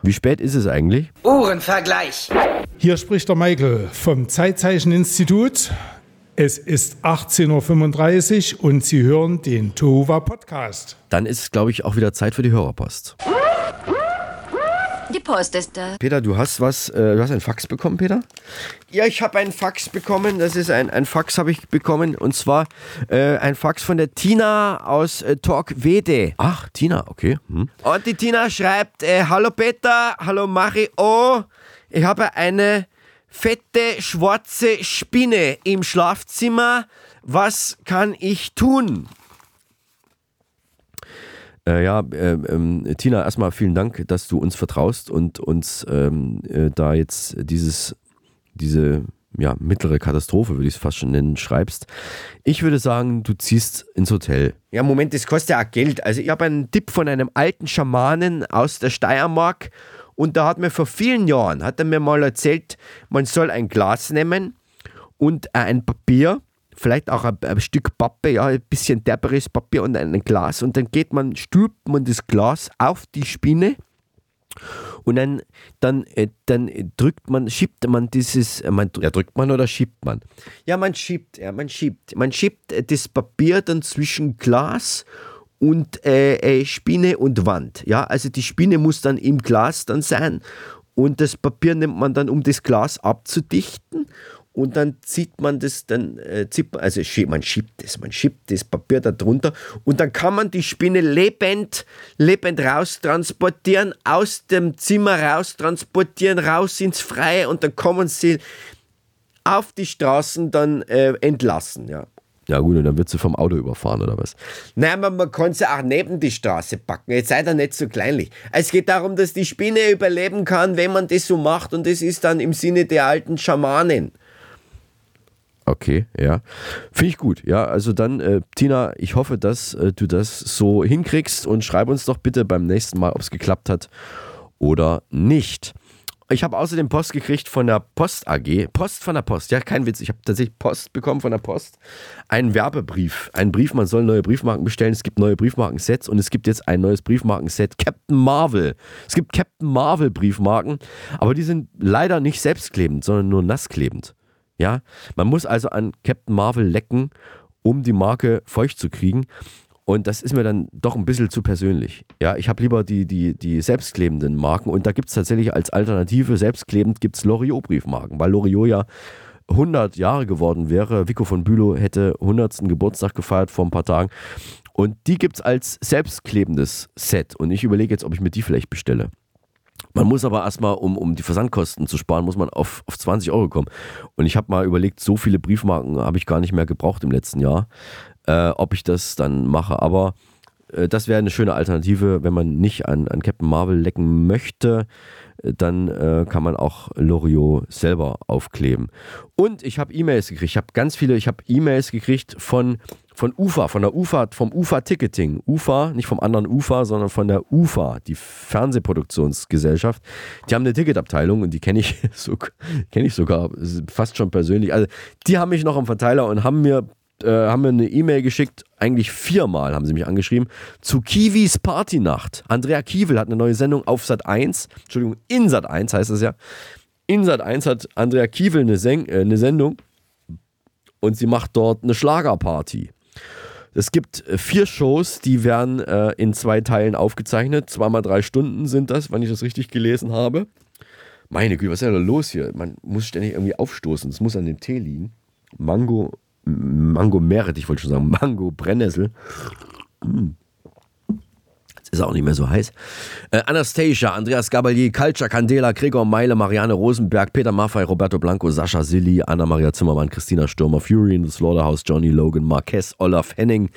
Wie spät ist es eigentlich? Uhrenvergleich. Hier spricht der Michael vom Zeitzeicheninstitut. Es ist 18.35 Uhr und Sie hören den Tova Podcast. Dann ist es, glaube ich, auch wieder Zeit für die Hörerpost. Post ist da. Peter, du hast was, äh, du hast ein Fax bekommen, Peter? Ja, ich habe einen Fax bekommen. Das ist ein, ein Fax habe ich bekommen. Und zwar äh, ein Fax von der Tina aus äh, Torquede. Ach, Tina, okay. Hm. Und die Tina schreibt, äh, hallo Peter, hallo Mario, ich habe eine fette schwarze Spinne im Schlafzimmer. Was kann ich tun? Äh, ja, äh, ähm, Tina, erstmal vielen Dank, dass du uns vertraust und uns ähm, äh, da jetzt dieses, diese ja, mittlere Katastrophe, würde ich es fast schon nennen, schreibst. Ich würde sagen, du ziehst ins Hotel. Ja, Moment, das kostet ja auch Geld. Also ich habe einen Tipp von einem alten Schamanen aus der Steiermark Und da hat mir vor vielen Jahren, hat er mir mal erzählt, man soll ein Glas nehmen und äh, ein Papier, vielleicht auch ein, ein Stück Pappe, ja, ein bisschen derberes Papier und ein Glas. Und dann geht man, stülpt man das Glas auf die Spinne und dann, dann, äh, dann drückt man, schiebt man dieses, äh, man, ja, drückt man oder schiebt man? Ja, man schiebt, ja, man schiebt. Man schiebt äh, das Papier dann zwischen Glas und äh, Spinne und Wand. Ja, also die Spinne muss dann im Glas dann sein und das Papier nimmt man dann, um das Glas abzudichten und dann zieht man das, dann äh, zieht man, also man schiebt das, man schiebt das Papier da drunter und dann kann man die Spinne lebend, lebend raustransportieren, aus dem Zimmer raustransportieren, raus ins Freie und dann kommen sie auf die Straßen dann äh, entlassen, ja. Ja gut, und dann wird sie vom Auto überfahren oder was? Nein, man, man kann sie auch neben die Straße packen. Jetzt seid ihr nicht so kleinlich. Es geht darum, dass die Spinne überleben kann, wenn man das so macht und das ist dann im Sinne der alten Schamanen. Okay, ja. Finde ich gut. Ja, also dann, äh, Tina, ich hoffe, dass äh, du das so hinkriegst und schreib uns doch bitte beim nächsten Mal, ob es geklappt hat oder nicht. Ich habe außerdem Post gekriegt von der Post AG. Post von der Post, ja, kein Witz. Ich habe tatsächlich Post bekommen von der Post. Einen Werbebrief. Ein Brief, man soll neue Briefmarken bestellen. Es gibt neue Briefmarkensets und es gibt jetzt ein neues Briefmarkenset. Captain Marvel. Es gibt Captain Marvel Briefmarken, aber die sind leider nicht selbstklebend, sondern nur nassklebend. Ja, man muss also an Captain Marvel lecken, um die Marke feucht zu kriegen. Und das ist mir dann doch ein bisschen zu persönlich. Ja, ich habe lieber die, die, die selbstklebenden Marken. Und da gibt es tatsächlich als Alternative selbstklebend gibt es Loriot-Briefmarken, weil Loriot ja 100 Jahre geworden wäre. Vico von Bülow hätte 100. Geburtstag gefeiert vor ein paar Tagen. Und die gibt es als selbstklebendes Set. Und ich überlege jetzt, ob ich mir die vielleicht bestelle. Man muss aber erstmal, um, um die Versandkosten zu sparen, muss man auf, auf 20 Euro kommen. Und ich habe mal überlegt, so viele Briefmarken habe ich gar nicht mehr gebraucht im letzten Jahr, äh, ob ich das dann mache. Aber äh, das wäre eine schöne Alternative, wenn man nicht an, an Captain Marvel lecken möchte dann äh, kann man auch Loriot selber aufkleben. Und ich habe E-Mails gekriegt. Ich habe ganz viele, ich habe E-Mails gekriegt von, von UFA, von der UFA, vom UFA-Ticketing. UFA, nicht vom anderen UFA, sondern von der UFA, die Fernsehproduktionsgesellschaft. Die haben eine Ticketabteilung und die kenne ich, so, kenn ich sogar fast schon persönlich. Also die haben mich noch am Verteiler und haben mir äh, haben mir eine E-Mail geschickt, eigentlich viermal haben sie mich angeschrieben, zu Kiwis Partynacht. Andrea Kiewel hat eine neue Sendung auf Sat 1, Entschuldigung, in Sat 1 heißt es ja. In Sat 1 hat Andrea Kiewel eine, Sen äh, eine Sendung und sie macht dort eine Schlagerparty. Es gibt äh, vier Shows, die werden äh, in zwei Teilen aufgezeichnet. Zweimal drei Stunden sind das, wenn ich das richtig gelesen habe. Meine Güte, was ist denn da los hier? Man muss ständig irgendwie aufstoßen. Es muss an dem Tee liegen. Mango Mango Merit, ich wollte schon sagen, Mango Brennnessel. Mm ist auch nicht mehr so heiß. Äh, Anastasia, Andreas Gabalier, Kalcha Candela, Gregor Meile, Marianne Rosenberg, Peter Maffei, Roberto Blanco, Sascha Silli, Anna-Maria Zimmermann, Christina Stürmer, Fury in the Slaughterhouse, Johnny Logan, Marquez, Olaf Henning,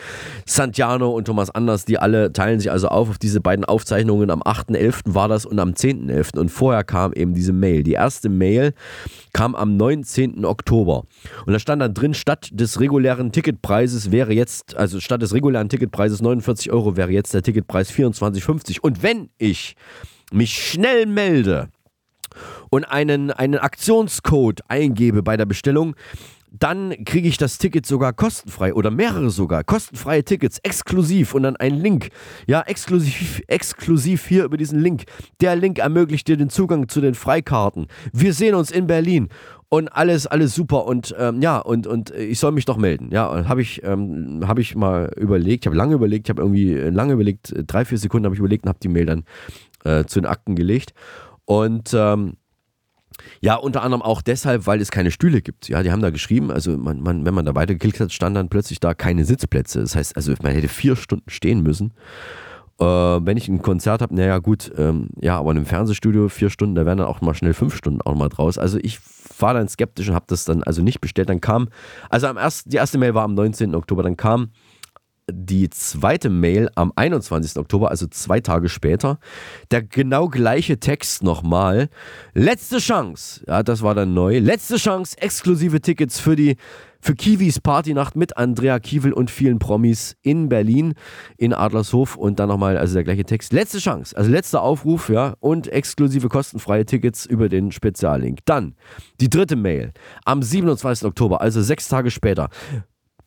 Santiano und Thomas Anders, die alle teilen sich also auf auf diese beiden Aufzeichnungen. Am 8.11. war das und am 10.11. Und vorher kam eben diese Mail. Die erste Mail kam am 19. Oktober. Und da stand dann drin, statt des regulären Ticketpreises wäre jetzt, also statt des regulären Ticketpreises 49 Euro wäre jetzt der Ticketpreis 4 24,50. Und wenn ich mich schnell melde und einen, einen Aktionscode eingebe bei der Bestellung, dann kriege ich das Ticket sogar kostenfrei oder mehrere sogar. Kostenfreie Tickets, exklusiv und dann ein Link. Ja, exklusiv, exklusiv hier über diesen Link. Der Link ermöglicht dir den Zugang zu den Freikarten. Wir sehen uns in Berlin und alles, alles super und ähm, ja, und, und ich soll mich doch melden. Ja, habe ich, ähm, hab ich mal überlegt, ich habe lange überlegt, ich habe irgendwie lange überlegt, drei, vier Sekunden habe ich überlegt und habe die Mail dann äh, zu den Akten gelegt. Und ähm, ja, unter anderem auch deshalb, weil es keine Stühle gibt. Ja, die haben da geschrieben, also man, man, wenn man da weitergeklickt hat, stand dann plötzlich da keine Sitzplätze. Das heißt, also man hätte vier Stunden stehen müssen. Äh, wenn ich ein Konzert habe, naja gut, ähm, ja, aber in einem Fernsehstudio vier Stunden, da wären dann auch mal schnell fünf Stunden auch mal draus. Also ich war dann skeptisch und habe das dann also nicht bestellt. Dann kam, also am ersten, die erste Mail war am 19. Oktober, dann kam die zweite Mail am 21. Oktober, also zwei Tage später. Der genau gleiche Text nochmal. Letzte Chance, ja, das war dann neu. Letzte Chance, exklusive Tickets für die für Kiwis Partynacht mit Andrea Kiewel und vielen Promis in Berlin, in Adlershof und dann nochmal, also der gleiche Text. Letzte Chance, also letzter Aufruf, ja, und exklusive kostenfreie Tickets über den Speziallink. Dann die dritte Mail am 27. Oktober, also sechs Tage später.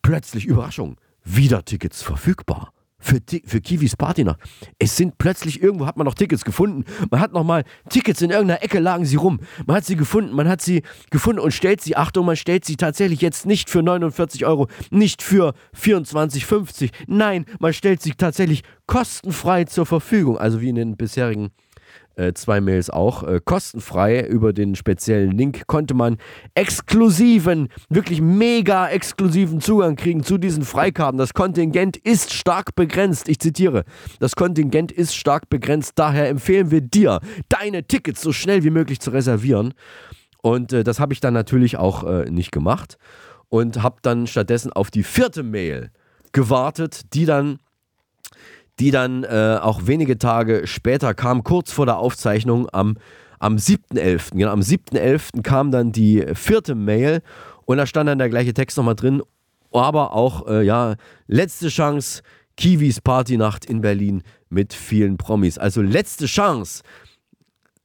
Plötzlich Überraschung, wieder Tickets verfügbar für, für Kiwis Partynacht. Es sind plötzlich irgendwo hat man noch Tickets gefunden. Man hat noch mal Tickets in irgendeiner Ecke lagen sie rum. Man hat sie gefunden, man hat sie gefunden und stellt sie, Achtung, man stellt sie tatsächlich jetzt nicht für 49 Euro, nicht für 24,50. Nein, man stellt sie tatsächlich kostenfrei zur Verfügung. Also wie in den bisherigen äh, zwei Mails auch. Äh, kostenfrei über den speziellen Link konnte man exklusiven, wirklich mega exklusiven Zugang kriegen zu diesen Freikarten. Das Kontingent ist stark begrenzt. Ich zitiere: Das Kontingent ist stark begrenzt. Daher empfehlen wir dir, deine Tickets so schnell wie möglich zu reservieren. Und äh, das habe ich dann natürlich auch äh, nicht gemacht und habe dann stattdessen auf die vierte Mail gewartet, die dann die dann äh, auch wenige Tage später kam, kurz vor der Aufzeichnung am, am 7.11. Genau, am 7.11. kam dann die vierte Mail und da stand dann der gleiche Text nochmal drin, aber auch, äh, ja, letzte Chance, Kiwis Partynacht in Berlin mit vielen Promis. Also letzte Chance,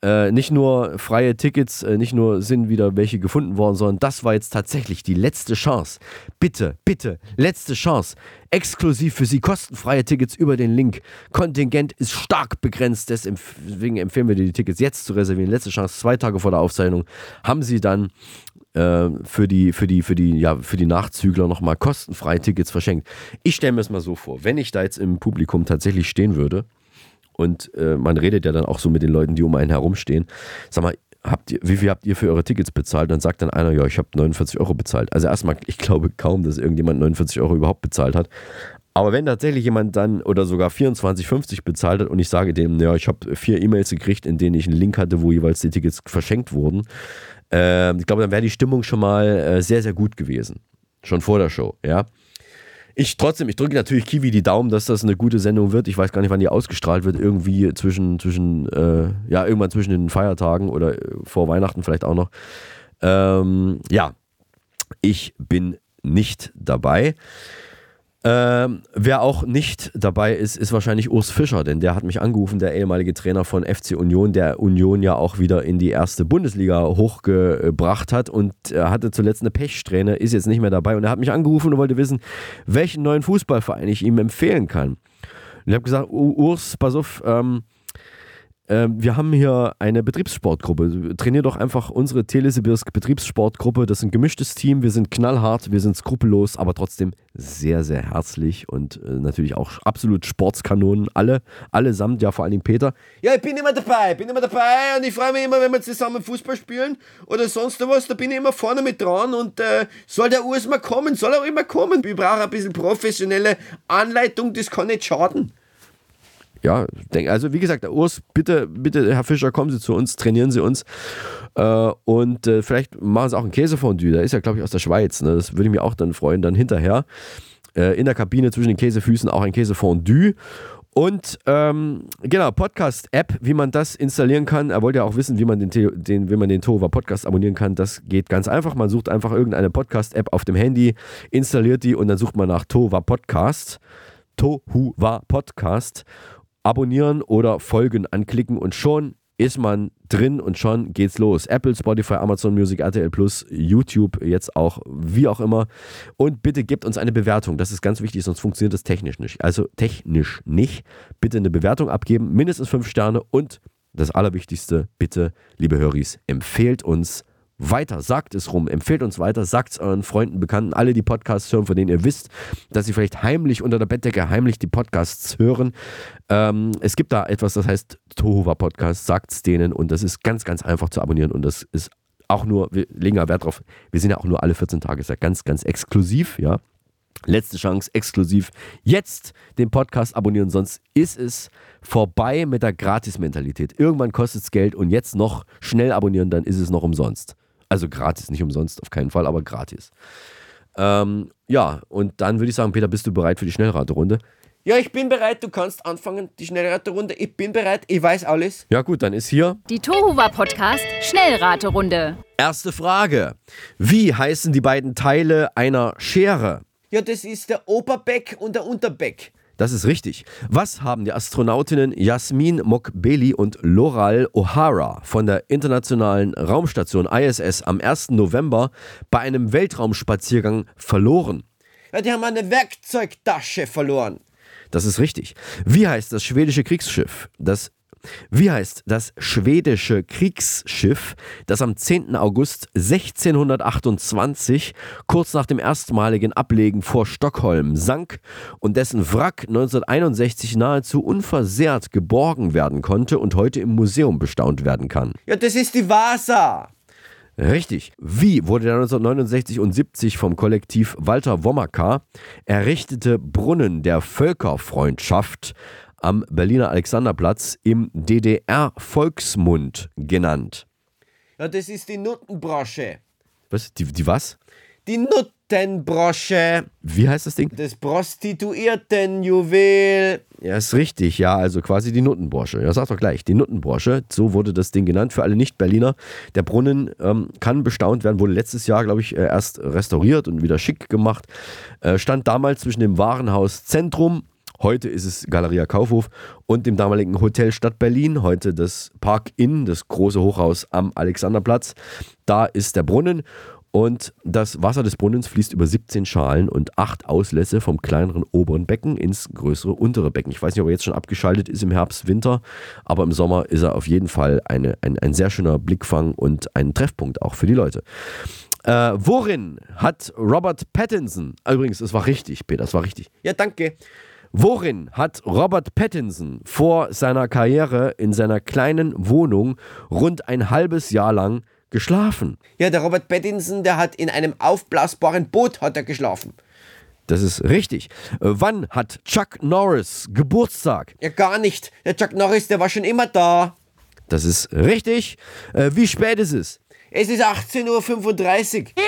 äh, nicht nur freie Tickets, äh, nicht nur sind wieder welche gefunden worden, sondern das war jetzt tatsächlich die letzte Chance. Bitte, bitte, letzte Chance. Exklusiv für Sie kostenfreie Tickets über den Link. Kontingent ist stark begrenzt, deswegen empfehlen wir dir die Tickets jetzt zu reservieren. Letzte Chance, zwei Tage vor der Aufzeichnung haben Sie dann äh, für die, für die, für die, ja, für die Nachzügler nochmal kostenfreie Tickets verschenkt. Ich stelle mir es mal so vor, wenn ich da jetzt im Publikum tatsächlich stehen würde, und äh, man redet ja dann auch so mit den Leuten, die um einen herumstehen. Sag mal, habt ihr, wie viel habt ihr für eure Tickets bezahlt? Dann sagt dann einer, ja, ich habe 49 Euro bezahlt. Also erstmal, ich glaube kaum, dass irgendjemand 49 Euro überhaupt bezahlt hat. Aber wenn tatsächlich jemand dann oder sogar 24,50 bezahlt hat und ich sage dem, ja, ich habe vier E-Mails gekriegt, in denen ich einen Link hatte, wo jeweils die Tickets verschenkt wurden, äh, ich glaube, dann wäre die Stimmung schon mal äh, sehr, sehr gut gewesen. Schon vor der Show, ja. Ich trotzdem, ich drücke natürlich Kiwi die Daumen, dass das eine gute Sendung wird. Ich weiß gar nicht, wann die ausgestrahlt wird. Irgendwie zwischen, zwischen äh, ja, irgendwann zwischen den Feiertagen oder äh, vor Weihnachten vielleicht auch noch. Ähm, ja, ich bin nicht dabei. Ähm, wer auch nicht dabei ist, ist wahrscheinlich Urs Fischer, denn der hat mich angerufen, der ehemalige Trainer von FC Union, der Union ja auch wieder in die erste Bundesliga hochgebracht hat und hatte zuletzt eine Pechsträhne, ist jetzt nicht mehr dabei und er hat mich angerufen und wollte wissen, welchen neuen Fußballverein ich ihm empfehlen kann. Und ich habe gesagt, Urs, pass auf, ähm, ähm, wir haben hier eine Betriebssportgruppe. Trainier doch einfach unsere Telesibirsk Betriebssportgruppe. Das ist ein gemischtes Team. Wir sind knallhart, wir sind skrupellos, aber trotzdem sehr, sehr herzlich und äh, natürlich auch absolut Sportskanonen. Alle, allesamt, ja, vor allem Peter. Ja, ich bin immer dabei, bin immer dabei und ich freue mich immer, wenn wir zusammen Fußball spielen oder sonst was. Da bin ich immer vorne mit dran und äh, soll der Urs mal kommen, soll er immer kommen. Ich brauche ein bisschen professionelle Anleitung, das kann nicht schaden ja, denk, also wie gesagt, Urs, bitte, bitte, Herr Fischer, kommen Sie zu uns, trainieren Sie uns. Äh, und äh, vielleicht machen Sie auch ein Käsefondue. Der ist ja, glaube ich, aus der Schweiz. Ne? Das würde ich mir auch dann freuen. Dann hinterher äh, in der Kabine zwischen den Käsefüßen auch ein Käsefondue. Und ähm, genau, Podcast-App, wie man das installieren kann. Er wollte ja auch wissen, wie man den, den, wie man den Tova Podcast abonnieren kann. Das geht ganz einfach. Man sucht einfach irgendeine Podcast-App auf dem Handy, installiert die und dann sucht man nach Tova Podcast. Tohuwa Podcast abonnieren oder folgen anklicken und schon ist man drin und schon geht's los. Apple, Spotify, Amazon Music, RTL Plus, YouTube, jetzt auch, wie auch immer. Und bitte gebt uns eine Bewertung. Das ist ganz wichtig, sonst funktioniert das technisch nicht. Also technisch nicht. Bitte eine Bewertung abgeben, mindestens fünf Sterne und das Allerwichtigste, bitte, liebe Höris, empfehlt uns weiter, sagt es rum, empfehlt uns weiter, sagt es euren Freunden, Bekannten, alle, die Podcasts hören, von denen ihr wisst, dass sie vielleicht heimlich unter der Bettdecke heimlich die Podcasts hören. Ähm, es gibt da etwas, das heißt Tohuwa Podcast, sagt es denen und das ist ganz, ganz einfach zu abonnieren und das ist auch nur, wir legen ja Wert drauf, wir sind ja auch nur alle 14 Tage, ist ja ganz, ganz exklusiv, ja. Letzte Chance, exklusiv. Jetzt den Podcast abonnieren, sonst ist es vorbei mit der Gratis-Mentalität. Irgendwann kostet es Geld und jetzt noch schnell abonnieren, dann ist es noch umsonst. Also gratis, nicht umsonst, auf keinen Fall, aber gratis. Ähm, ja, und dann würde ich sagen, Peter, bist du bereit für die Schnellraterunde? Ja, ich bin bereit. Du kannst anfangen, die Schnellraterunde. Ich bin bereit. Ich weiß alles. Ja gut, dann ist hier Die Tohuwa Podcast Schnellraterunde. erste Frage. Wie heißen die beiden Teile einer Schere? Ja, das ist der Oberbeck und der Unterbeck. Das ist richtig. Was haben die Astronautinnen Jasmin Mokbeli und Loral O'Hara von der Internationalen Raumstation ISS am 1. November bei einem Weltraumspaziergang verloren? Ja, die haben eine Werkzeugtasche verloren. Das ist richtig. Wie heißt das schwedische Kriegsschiff, das wie heißt das schwedische Kriegsschiff, das am 10. August 1628 kurz nach dem erstmaligen Ablegen vor Stockholm sank und dessen Wrack 1961 nahezu unversehrt geborgen werden konnte und heute im Museum bestaunt werden kann? Ja, das ist die Vasa. Richtig. Wie wurde der 1969 und 70 vom Kollektiv Walter Womacker errichtete Brunnen der Völkerfreundschaft am Berliner Alexanderplatz im DDR-Volksmund genannt? Ja, das ist die Nuttenbrosche. Was? Die, die was? Die Nuttenbrosche. Wie heißt das Ding? Das Prostituiertenjuwel. Ja, ist richtig, ja, also quasi die Nuttenbrosche. Ja, sag doch gleich, die Nuttenbrosche, so wurde das Ding genannt für alle Nicht-Berliner. Der Brunnen ähm, kann bestaunt werden, wurde letztes Jahr, glaube ich, äh, erst restauriert und wieder schick gemacht. Äh, stand damals zwischen dem Warenhaus Zentrum, heute ist es Galeria Kaufhof, und dem damaligen Hotel Stadt Berlin, heute das Park Inn, das große Hochhaus am Alexanderplatz. Da ist der Brunnen und das Wasser des Brunnens fließt über 17 Schalen und 8 Auslässe vom kleineren oberen Becken ins größere untere Becken. Ich weiß nicht, ob er jetzt schon abgeschaltet ist im Herbst, Winter, aber im Sommer ist er auf jeden Fall eine, ein, ein sehr schöner Blickfang und ein Treffpunkt auch für die Leute. Äh, worin hat Robert Pattinson, übrigens, es war richtig, Peter, es war richtig. Ja, danke. Worin hat Robert Pattinson vor seiner Karriere in seiner kleinen Wohnung rund ein halbes Jahr lang geschlafen? Ja, der Robert Pattinson, der hat in einem aufblasbaren Boot hat er geschlafen. Das ist richtig. Wann hat Chuck Norris Geburtstag? Ja, gar nicht. Der Chuck Norris, der war schon immer da. Das ist richtig. Äh, wie spät ist es? Es ist 18.35 Uhr.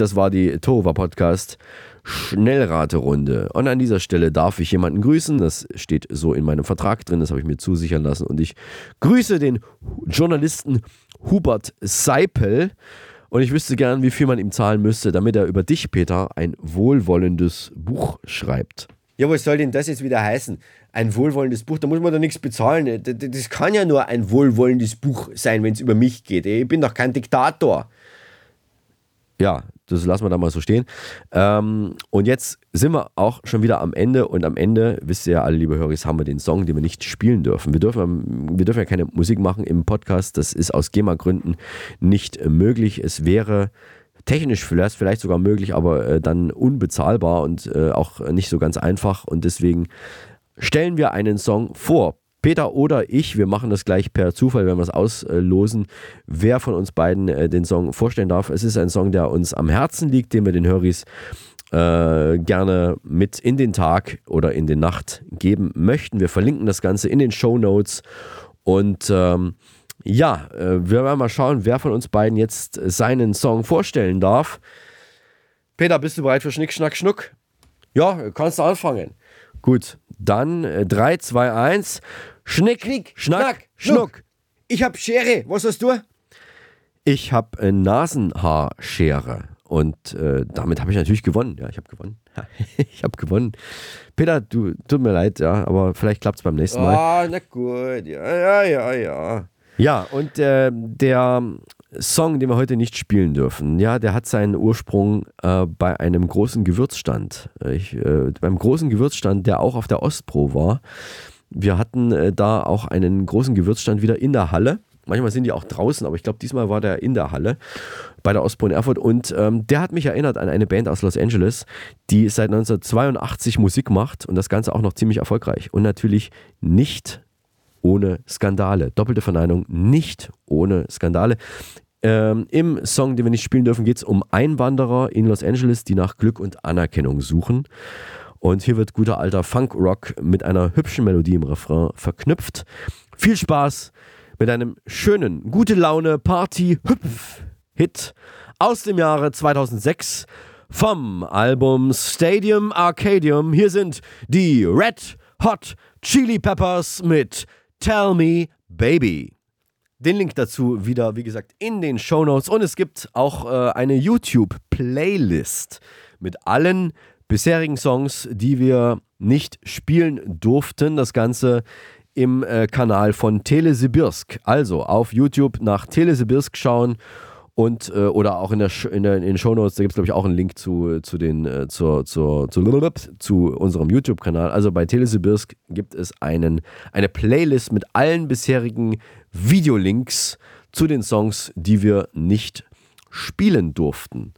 Das war die Tova Podcast Schnellraterunde. Und an dieser Stelle darf ich jemanden grüßen. Das steht so in meinem Vertrag drin, das habe ich mir zusichern lassen. Und ich grüße den Journalisten Hubert Seipel. Und ich wüsste gern, wie viel man ihm zahlen müsste, damit er über dich, Peter, ein wohlwollendes Buch schreibt. Ja, was soll denn das jetzt wieder heißen? Ein wohlwollendes Buch, da muss man doch nichts bezahlen. Das kann ja nur ein wohlwollendes Buch sein, wenn es über mich geht. Ich bin doch kein Diktator. Ja, das lassen wir da mal so stehen. Ähm, und jetzt sind wir auch schon wieder am Ende. Und am Ende, wisst ihr ja alle, liebe Hörer, haben wir den Song, den wir nicht spielen dürfen. Wir dürfen, wir dürfen ja keine Musik machen im Podcast. Das ist aus GEMA-Gründen nicht möglich. Es wäre technisch vielleicht, vielleicht sogar möglich, aber äh, dann unbezahlbar und äh, auch nicht so ganz einfach. Und deswegen stellen wir einen Song vor. Peter oder ich, wir machen das gleich per Zufall, wenn wir es auslosen, wer von uns beiden äh, den Song vorstellen darf. Es ist ein Song, der uns am Herzen liegt, den wir den Höris äh, gerne mit in den Tag oder in die Nacht geben möchten. Wir verlinken das Ganze in den Show Notes und ähm, ja, äh, wir werden mal schauen, wer von uns beiden jetzt seinen Song vorstellen darf. Peter, bist du bereit für Schnick, Schnack, Schnuck? Ja, kannst du anfangen. Gut, dann äh, 3, 2, 1. Schnick, Schnick, Schnack, Schnack, Schnuck. Ich hab Schere. Was hast du? Ich habe äh, Nasenhaarschere. Und äh, damit habe ich natürlich gewonnen. Ja, ich habe gewonnen. ich habe gewonnen. Peter, du, tut mir leid, ja, aber vielleicht klappt es beim nächsten Mal. Ah, na gut. Ja, ja, ja, ja. Ja, und äh, der Song, den wir heute nicht spielen dürfen, ja, der hat seinen Ursprung äh, bei einem großen Gewürzstand. Ich, äh, beim großen Gewürzstand, der auch auf der Ostpro war. Wir hatten äh, da auch einen großen Gewürzstand wieder in der Halle. Manchmal sind die auch draußen, aber ich glaube, diesmal war der in der Halle bei der Ostpro in Erfurt. Und ähm, der hat mich erinnert an eine Band aus Los Angeles, die seit 1982 Musik macht und das Ganze auch noch ziemlich erfolgreich. Und natürlich nicht ohne Skandale. Doppelte Verneinung, nicht ohne Skandale. Ähm, Im Song, den wir nicht spielen dürfen, geht es um Einwanderer in Los Angeles, die nach Glück und Anerkennung suchen. Und hier wird guter alter Funk-Rock mit einer hübschen Melodie im Refrain verknüpft. Viel Spaß mit einem schönen, gute Laune Party-Hüpf-Hit aus dem Jahre 2006 vom Album Stadium Arcadium. Hier sind die Red Hot Chili Peppers mit Tell Me Baby. Den Link dazu wieder, wie gesagt, in den Show Notes. Und es gibt auch äh, eine YouTube-Playlist mit allen bisherigen Songs, die wir nicht spielen durften. Das Ganze im äh, Kanal von Telesibirsk. Also auf YouTube nach Telesibirsk schauen und äh, oder auch in, der, in, der, in den Shownotes, da gibt es glaube ich auch einen Link zu, zu, den, äh, zur, zur, zu, zu unserem YouTube-Kanal. Also bei Telesibirsk gibt es einen, eine Playlist mit allen bisherigen Videolinks zu den Songs, die wir nicht spielen durften.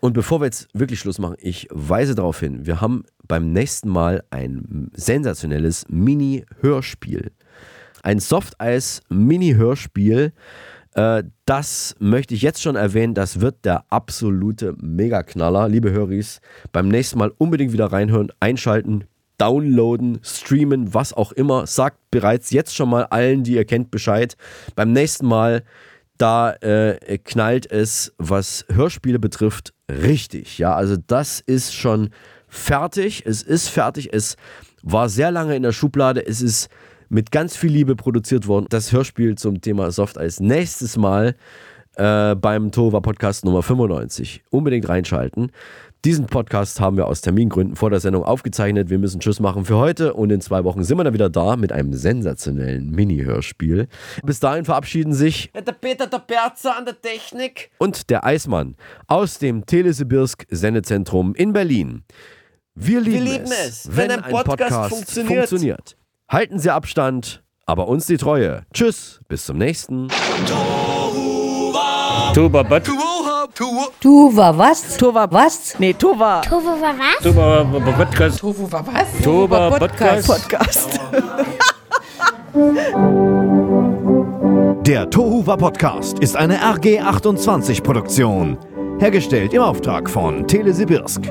Und bevor wir jetzt wirklich Schluss machen, ich weise darauf hin, wir haben beim nächsten Mal ein sensationelles Mini-Hörspiel. Ein Softeis-Mini-Hörspiel. Äh, das möchte ich jetzt schon erwähnen, das wird der absolute Megaknaller. Liebe Höris, beim nächsten Mal unbedingt wieder reinhören, einschalten, downloaden, streamen, was auch immer. Sagt bereits jetzt schon mal allen, die ihr kennt, Bescheid. Beim nächsten Mal da äh, knallt es, was Hörspiele betrifft, richtig. Ja, also das ist schon fertig. Es ist fertig. Es war sehr lange in der Schublade. Es ist mit ganz viel Liebe produziert worden. Das Hörspiel zum Thema Soft Eis nächstes Mal äh, beim Tova Podcast Nummer 95. Unbedingt reinschalten. Diesen Podcast haben wir aus Termingründen vor der Sendung aufgezeichnet. Wir müssen Tschüss machen für heute und in zwei Wochen sind wir dann wieder da mit einem sensationellen Mini-Hörspiel. Bis dahin verabschieden sich der Peter, der Berzer an der Technik. und der Eismann aus dem Telesibirsk Sendezentrum in Berlin. Wir lieben, lieben es, es, wenn ein Podcast funktioniert. funktioniert. Halten Sie Abstand, aber uns die Treue. Tschüss, bis zum nächsten. Tuba, but. Tuva was? Tuva was? Nee, Tuva. Tovo war was? Tuba, Podcast. Tuva war was? Tuba, Podcast. Podcast. Der Tohuwa Podcast ist eine RG28 Produktion. Hergestellt im Auftrag von Telesibirsk.